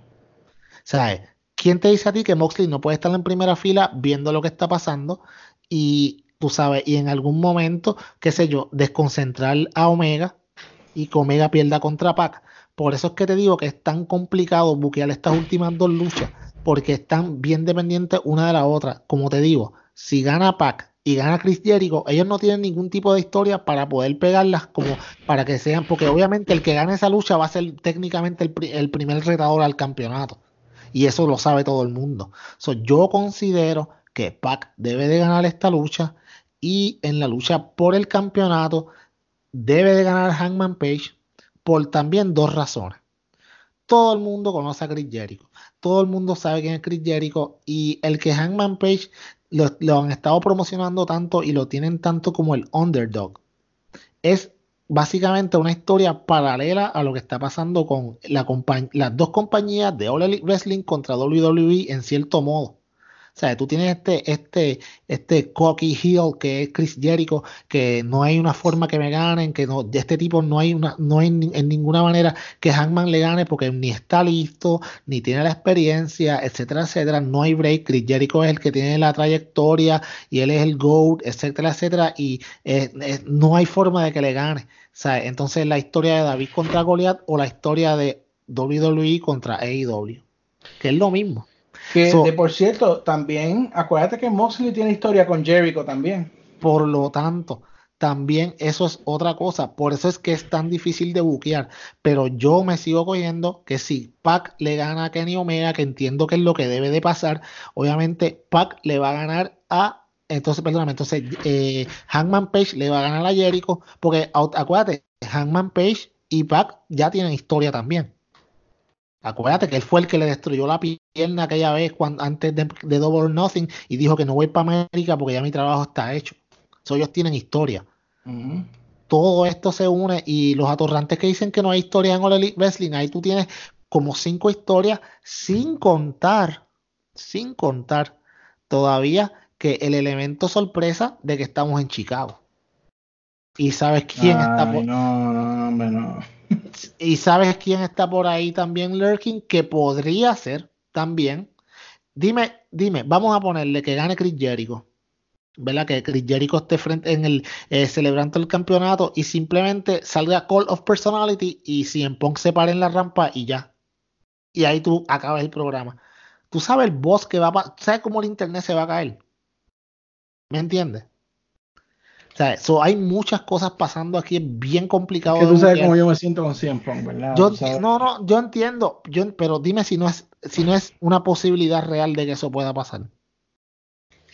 ¿Sabes? ¿Quién te dice a ti que Moxley no puede estar en primera fila viendo lo que está pasando y tú sabes, y en algún momento, qué sé yo, desconcentrar a Omega y que Omega pierda contra Pac? Por eso es que te digo que es tan complicado buquear estas últimas dos luchas, porque están bien dependientes una de la otra. Como te digo, si gana Pac y gana Chris Jericho, ellos no tienen ningún tipo de historia para poder pegarlas como para que sean, porque obviamente el que gane esa lucha va a ser técnicamente el, pri- el primer retador al campeonato. Y eso lo sabe todo el mundo. So, yo considero que Pac debe de ganar esta lucha y en la lucha por el campeonato debe de ganar Hangman Page por también dos razones. Todo el mundo conoce a Chris Jericho. Todo el mundo sabe quién es Chris Jericho. Y el que Hangman Page lo, lo han estado promocionando tanto y lo tienen tanto como el underdog. Es básicamente una historia paralela a lo que está pasando con la las dos compañías de All Wrestling contra WWE en cierto modo. O sea, tú tienes este, este, este cocky heel que es Chris Jericho, que no hay una forma que me ganen, que no, de este tipo no hay una, no hay en ninguna manera que Hangman le gane porque ni está listo, ni tiene la experiencia, etcétera, etcétera. No hay break. Chris Jericho es el que tiene la trayectoria y él es el GOAT, etcétera, etcétera. Y no hay forma de que le gane. O sea, entonces la historia de David contra Goliath o la historia de WWE contra AEW, que es lo mismo. Que So- de por cierto, también acuérdate que Moxley tiene historia con Jericho también. Por lo tanto, también eso es otra cosa. Por eso es que es tan difícil de buquear. Pero yo me sigo cogiendo que si Pac le gana a Kenny Omega, que entiendo que es lo que debe de pasar, obviamente Pac le va a ganar a. Entonces, perdóname, entonces eh, Hangman Page le va a ganar a Jericho, porque acuérdate, Hangman Page y Pac ya tienen historia también. Acuérdate que él fue el que le destruyó la pierna aquella vez cuando, antes de, de Double or Nothing y dijo que no voy para América porque ya mi trabajo está hecho. So, ellos tienen historia. Todo esto se une y los atorrantes que dicen que no hay historia en All Elite Wrestling, ahí tú tienes como cinco historias sin contar, sin contar todavía que el elemento sorpresa de que estamos en Chicago. Y sabes quién está por, no, no, hombre, no. Y sabes quién está por ahí también lurking, que podría ser también dime, dime, vamos a ponerle que gane Chris Jericho. ¿Verdad? Que Chris Jericho esté frente en el eh, celebrando el campeonato y simplemente salga Call of Personality y si en Punk se para en la rampa y ya. Y ahí tú acabas el programa. Tú sabes el boss que va a ¿Sabes cómo el internet se va a caer? ¿Me entiendes? O sea, hay muchas cosas pasando aquí, es bien complicado. que tú sabes cómo yo me siento con CM ¿verdad? Yo, no, no, yo entiendo, yo, pero dime si no es, si no es una posibilidad real de que eso pueda pasar.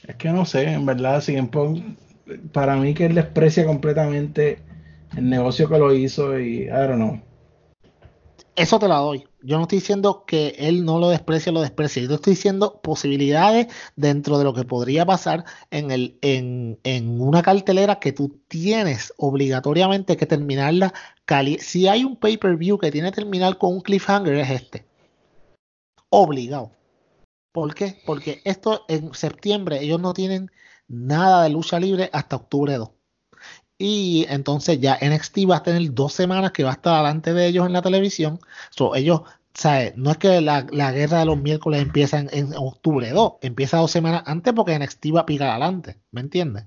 Es que no sé, en verdad, CM para mí que él desprecia completamente el negocio que lo hizo y I don't know. Eso te la doy. Yo no estoy diciendo que él no lo desprecia, lo desprecia. Yo estoy diciendo posibilidades dentro de lo que podría pasar en, el, en, en una cartelera que tú tienes obligatoriamente que terminarla. Si hay un pay-per-view que tiene que terminar con un cliffhanger, es este. Obligado. ¿Por qué? Porque esto en septiembre ellos no tienen nada de lucha libre hasta octubre 2. Y entonces ya NXT va a tener dos semanas que va a estar delante de ellos en la televisión. So, ellos, ¿sabes? No es que la, guerra de los miércoles empieza en, en, octubre 2, empieza dos semanas antes porque NXT va a picar adelante. ¿Me entiendes?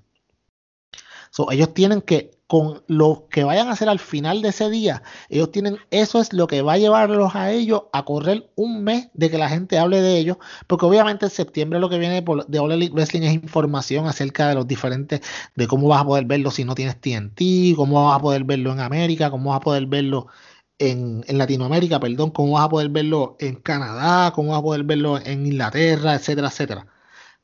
Ellos tienen que, con lo que vayan a hacer al final de ese día, ellos tienen, eso es lo que va a llevarlos a ellos a correr un mes de que la gente hable de ellos, porque obviamente en septiembre lo que viene de All Elite Wrestling es información acerca de los diferentes, de cómo vas a poder verlo si no tienes TNT, cómo vas a poder verlo en América, cómo vas a poder verlo en, en, Latinoamérica, perdón, cómo vas a poder verlo en Canadá, cómo vas a poder verlo en Inglaterra, etcétera, etcétera.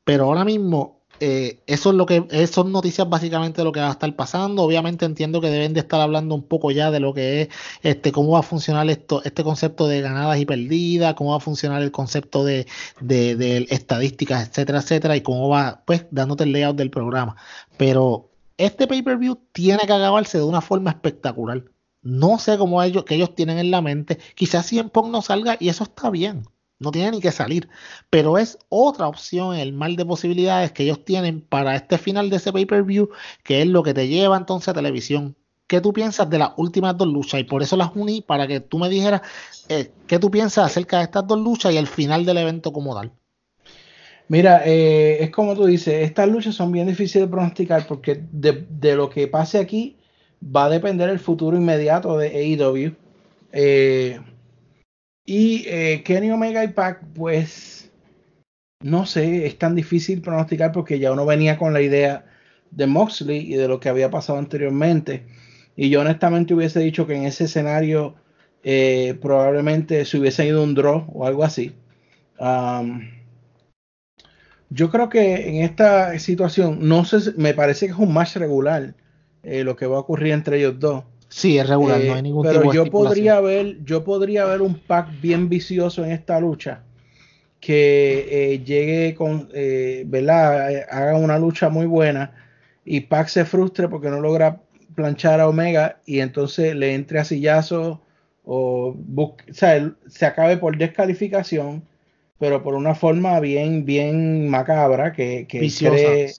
Pero ahora mismo eh, eso es lo que, son noticias básicamente de lo que va a estar pasando. Obviamente entiendo que deben de estar hablando un poco ya de lo que es este, cómo va a funcionar esto, este concepto de ganadas y perdidas, cómo va a funcionar el concepto de, de, estadísticas, etcétera, etcétera, y cómo va, pues, dándote el layout del programa. Pero este pay-per-view tiene que acabarse de una forma espectacular. No sé cómo ellos, que ellos tienen en la mente. Quizás si en Pong no salga y eso está bien no tiene ni que salir, pero es otra opción en el mal de posibilidades que ellos tienen para este final de ese pay-per-view, que es lo que te lleva entonces a televisión. ¿Qué tú piensas de las últimas dos luchas? Y por eso las uní para que tú me dijeras eh, qué tú piensas acerca de estas dos luchas y el final del evento como tal. Mira, eh, es como tú dices, estas luchas son bien difíciles de pronosticar porque de, de, lo que pase aquí va a depender el futuro inmediato de AEW. Eh, y eh, Kenny Omega y Pac, pues no sé, es tan difícil pronosticar porque ya uno venía con la idea de Moxley y de lo que había pasado anteriormente. Y yo honestamente hubiese dicho que en ese escenario eh, probablemente se hubiese ido un draw o algo así. yo creo que en esta situación, no sé, me parece que es un match regular eh, lo que va a ocurrir entre ellos dos. Sí, es regular, no hay ningún eh, pero yo podría ver, yo podría ver un pack bien vicioso en esta lucha que eh, llegue con, eh, ¿verdad? Haga una lucha muy buena y Pac se frustre porque no logra planchar a Omega y entonces le entre a sillazo o, o sea, se acabe por descalificación, pero por una forma bien, bien macabra que, que cree,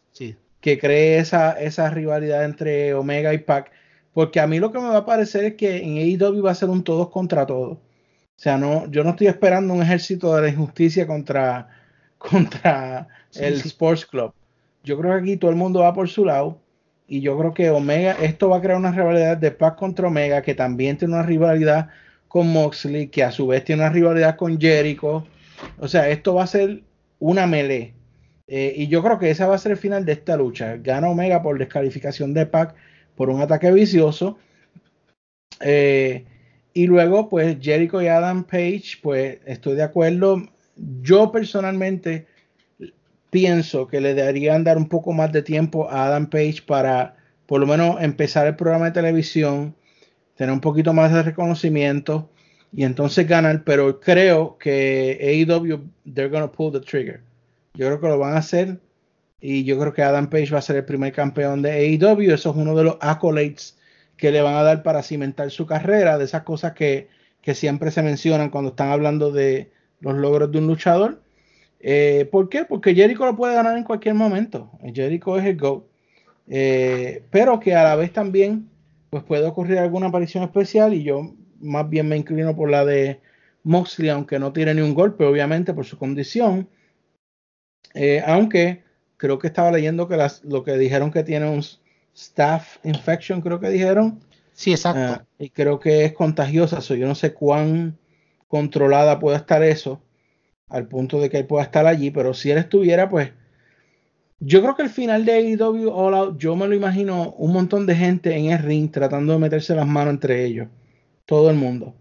que cree esa, esa rivalidad entre Omega y Pac porque a mí lo que me va a parecer es que en AEW va a ser un todos contra todos. O sea, no, yo no estoy esperando un ejército de la injusticia contra, contra el Sports Club. Yo creo que aquí todo el mundo va por su lado. Y yo creo que Omega, esto va a crear una rivalidad de Pac contra Omega, que también tiene una rivalidad con Moxley, que a su vez tiene una rivalidad con Jericho. O sea, esto va a ser una melee. Eh, y yo creo que ese va a ser el final de esta lucha. Gana Omega por descalificación de Pac por un ataque vicioso. Eh, y luego, pues Jericho y Adam Page, pues estoy de acuerdo. Yo personalmente pienso que le deberían dar un poco más de tiempo a Adam Page para por lo menos empezar el programa de televisión, tener un poquito más de reconocimiento y entonces ganar. Pero creo que AEW, they're gonna pull the trigger. Yo creo que lo van a hacer y yo creo que Adam Page va a ser el primer campeón de AEW. Eso es uno de los accolades que le van a dar para cimentar su carrera, de esas cosas que, siempre se mencionan cuando están hablando de los logros de un luchador. Eh, ¿Por qué? Porque Jericho lo puede ganar en cualquier momento. Jericho es el GO. Eh, pero que a la vez también pues puede ocurrir alguna aparición especial y yo más bien me inclino por la de Moxley, aunque no tiene ni un golpe, obviamente, por su condición Eh, aunque creo que estaba leyendo que las, lo que dijeron que tiene un staff infection, creo que dijeron. Sí, exacto. Ah, y creo que es contagiosa. yo no sé cuán controlada puede estar eso al punto de que él pueda estar allí, pero si él estuviera, pues yo creo que el final de AEW All Out, yo me lo imagino un montón de gente en el ring tratando de meterse las manos entre ellos, todo el mundo.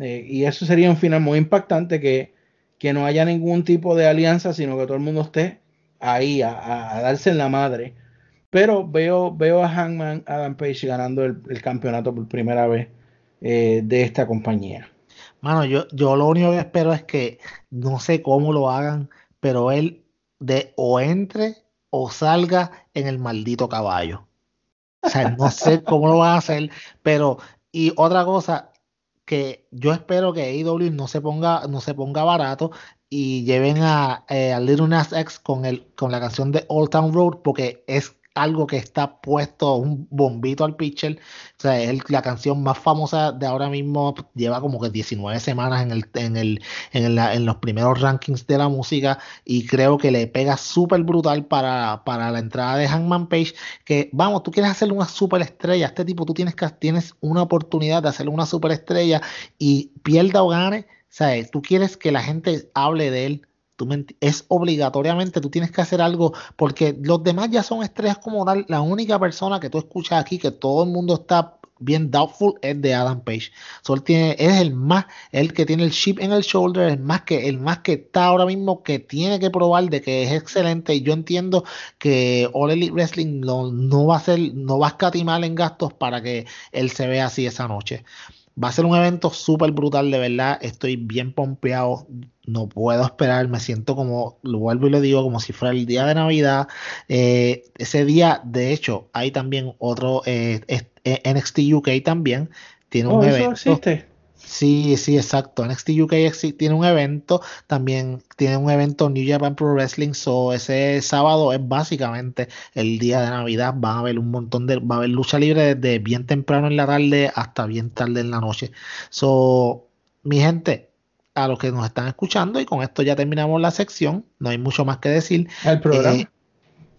Eh, y eso sería un final muy impactante que, que, no haya ningún tipo de alianza, sino que todo el mundo esté ahí a, darse en la madre. Pero veo, veo a Hangman Adam Page ganando el, campeonato por primera vez eh, de esta compañía. Mano, yo, yo lo único que espero es que no sé cómo lo hagan, pero él de o entre o salga en el maldito caballo. O sea, no sé cómo lo van a hacer, pero y otra cosa que yo espero que AEW no se ponga no se ponga barato y lleven a, eh, Little Nas X con el con la canción de Old Town Road porque es algo que está puesto un bombito al pitcher. O sea, es la canción más famosa de ahora mismo. Lleva como que 19 semanas en, el, en, el, en, en los primeros rankings de la música y creo que le pega súper brutal para, para la entrada de Hangman Page. Que vamos, tú quieres hacerle una super estrella. Este tipo, tú tienes, que, tienes una oportunidad de hacerle una super estrella y pierda o gane. Sea, tú quieres que la gente hable de él es obligatoriamente, tú tienes que hacer algo, porque los demás ya son estrellas como tal. La única persona que tú escuchas aquí, que todo el mundo está bien doubtful, es de Adam Page. So, tiene, es el más, el que tiene el chip en el shoulder, el más que, el más que está ahora mismo, que tiene que probar de que es excelente. Y yo entiendo que All Elite Wrestling no, no va a ser, no va a escatimar en gastos para que él se vea así esa noche. Va a ser un evento súper brutal, de verdad. Estoy bien pompeado. No puedo esperar. Me siento como, lo vuelvo y lo digo, como si fuera el día de Navidad. Eh, ese día, de hecho, hay también otro eh, NXT UK también. Tiene un oh, evento. existe? Sí, sí, exacto. NXT UK tiene un evento, también tiene un evento New Japan Pro Wrestling, so ese sábado es básicamente el día de Navidad, va a haber un montón de, va a haber lucha libre desde bien temprano en la tarde hasta bien tarde en la noche. So, mi gente, a los que nos están escuchando, y con esto ya terminamos la sección, no hay mucho más que decir. El programa. Eh,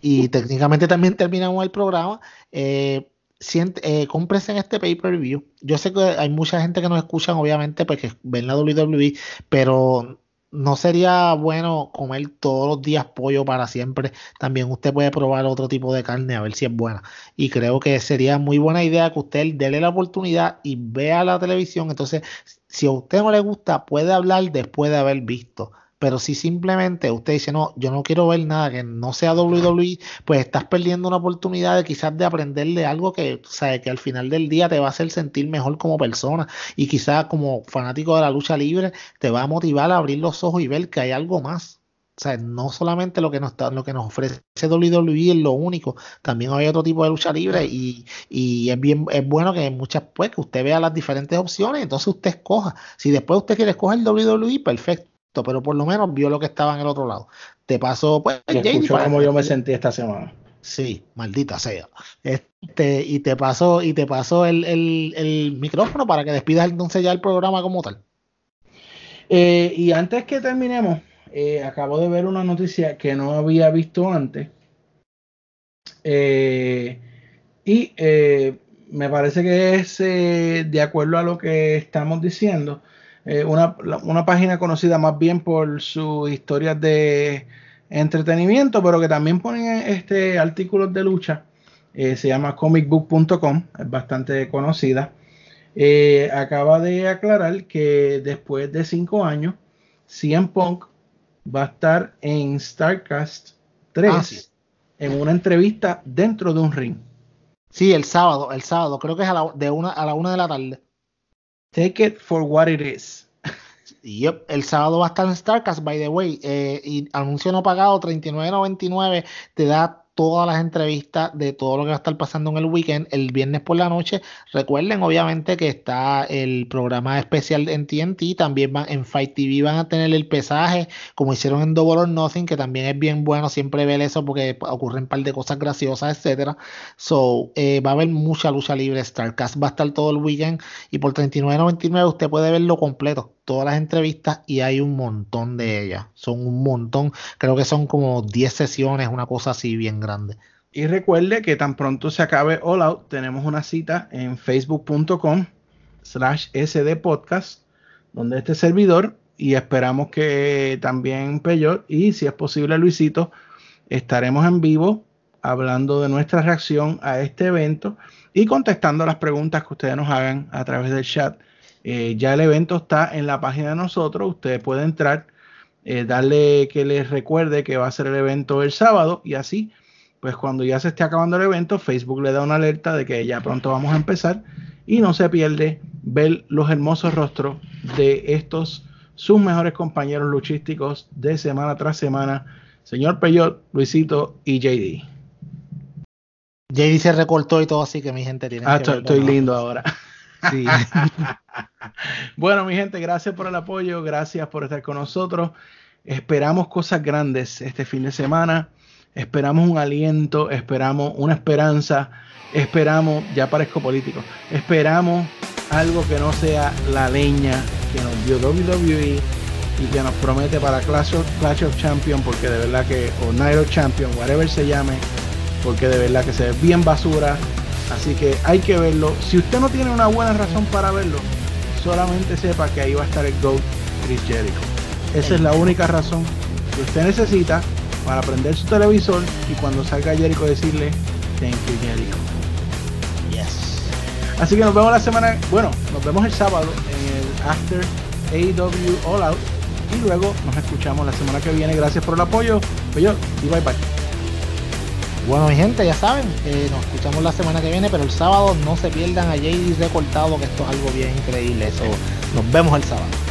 y técnicamente también terminamos el programa. Eh, siente, eh, en este pay-per-view. Yo sé que hay mucha gente que nos escuchan, obviamente, porque ven la WWE, pero no sería bueno comer todos los días pollo para siempre. También usted puede probar otro tipo de carne a ver si es buena. Y creo que sería muy buena idea que usted déle la oportunidad y vea la televisión. Entonces, si a usted no le gusta, puede hablar después de haber visto. Pero si simplemente usted dice, no, yo no quiero ver nada que no sea WWE, pues estás perdiendo una oportunidad de quizás de aprenderle algo que, sabe, que al final del día te va a hacer sentir mejor como persona. Y quizás como fanático de la lucha libre, te va a motivar a abrir los ojos y ver que hay algo más. O sea, no solamente lo que nos, lo que nos ofrece WWE es lo único, también hay otro tipo de lucha libre y, y es bien es bueno que muchas pues que usted vea las diferentes opciones, entonces usted escoja. Si después usted quiere escoger WWE, perfecto pero por lo menos vio lo que estaba en el otro lado. Te pasó, pues, escuchó como yo me sentí esta semana. Sí, maldita sea. Este, y te pasó, y te pasó el, el, micrófono para que despidas entonces ya el programa como tal. Eh, y antes que terminemos, eh, acabo de ver una noticia que no había visto antes. Eh, y me parece que es de acuerdo a lo que estamos diciendo. Eh, una, una, página conocida más bien por sus historias de entretenimiento, pero que también ponen este artículos de lucha. Eh, se llama comicbook.com, es bastante conocida. Eh, acaba de aclarar que después de cinco años, CM Punk va a estar en StarCast 3 ah, en una entrevista dentro de un ring. Sí, el sábado, el sábado, creo que es a la, de una, a la una de la tarde. Take it for what it is. Yep, el sábado va a estar en StarCast, by the way, eh, y anuncio no pagado, 39.99, te da todas las entrevistas de todo lo que va a estar pasando en el weekend el viernes por la noche. Recuerden, obviamente, que está el programa especial en TNT, también van, en Fight TV van a tener el pesaje, como hicieron en Double or Nothing, que también es bien bueno siempre ver eso porque ocurren un par de cosas graciosas, etcétera. So, eh, va a haber mucha lucha libre. Starcast va a estar todo el weekend y por $39.99 usted puede verlo completo todas las entrevistas y hay un montón de ellas. Son un montón, creo que son como 10 sesiones, una cosa así bien grande. Y recuerde que tan pronto se acabe All Out, tenemos una cita en facebook.com slash sdpodcast, donde este servidor, y esperamos que también Peyot, y si es posible Luisito, estaremos en vivo hablando de nuestra reacción a este evento y contestando las preguntas que ustedes nos hagan a través del chat. Eh, ya el evento está en la página de nosotros, usted puede entrar, eh, darle que les recuerde que va a ser el evento el sábado y así, pues cuando ya se esté acabando el evento, Facebook le da una alerta de que ya pronto vamos a empezar y no se pierde ver los hermosos rostros de estos sus mejores compañeros luchísticos de semana tras semana, señor Peyot, Luisito y JD. JD se recortó y todo así que mi gente tiene. Ah, estoy, lindo ahora. Sí. bueno, mi gente, gracias por el apoyo, gracias por estar con nosotros. Esperamos cosas grandes este fin de semana. Esperamos un aliento, esperamos una esperanza, esperamos, ya parezco político, esperamos algo que no sea la leña que nos dio WWE y que nos promete para Clash of, Champions, porque de verdad que, o Night of Champion, whatever se llame, porque de verdad que se ve bien basura. Así que hay que verlo. Si usted no tiene una buena razón para verlo, solamente sepa que ahí va a estar el GOAT Chris Jericho. Esa es la única razón que usted necesita para prender su televisor y cuando salga Jericho decirle thank you Jericho. Yes. Así que nos vemos la semana, bueno, nos vemos el sábado en el After AW All Out y luego nos escuchamos la semana que viene. Gracias por el apoyo. Yo y bye bye. Bueno, mi gente, ya saben, eh, nos escuchamos la semana que viene, pero el sábado no se pierdan a JD recortado, que esto es algo bien increíble. Eso, nos vemos el sábado.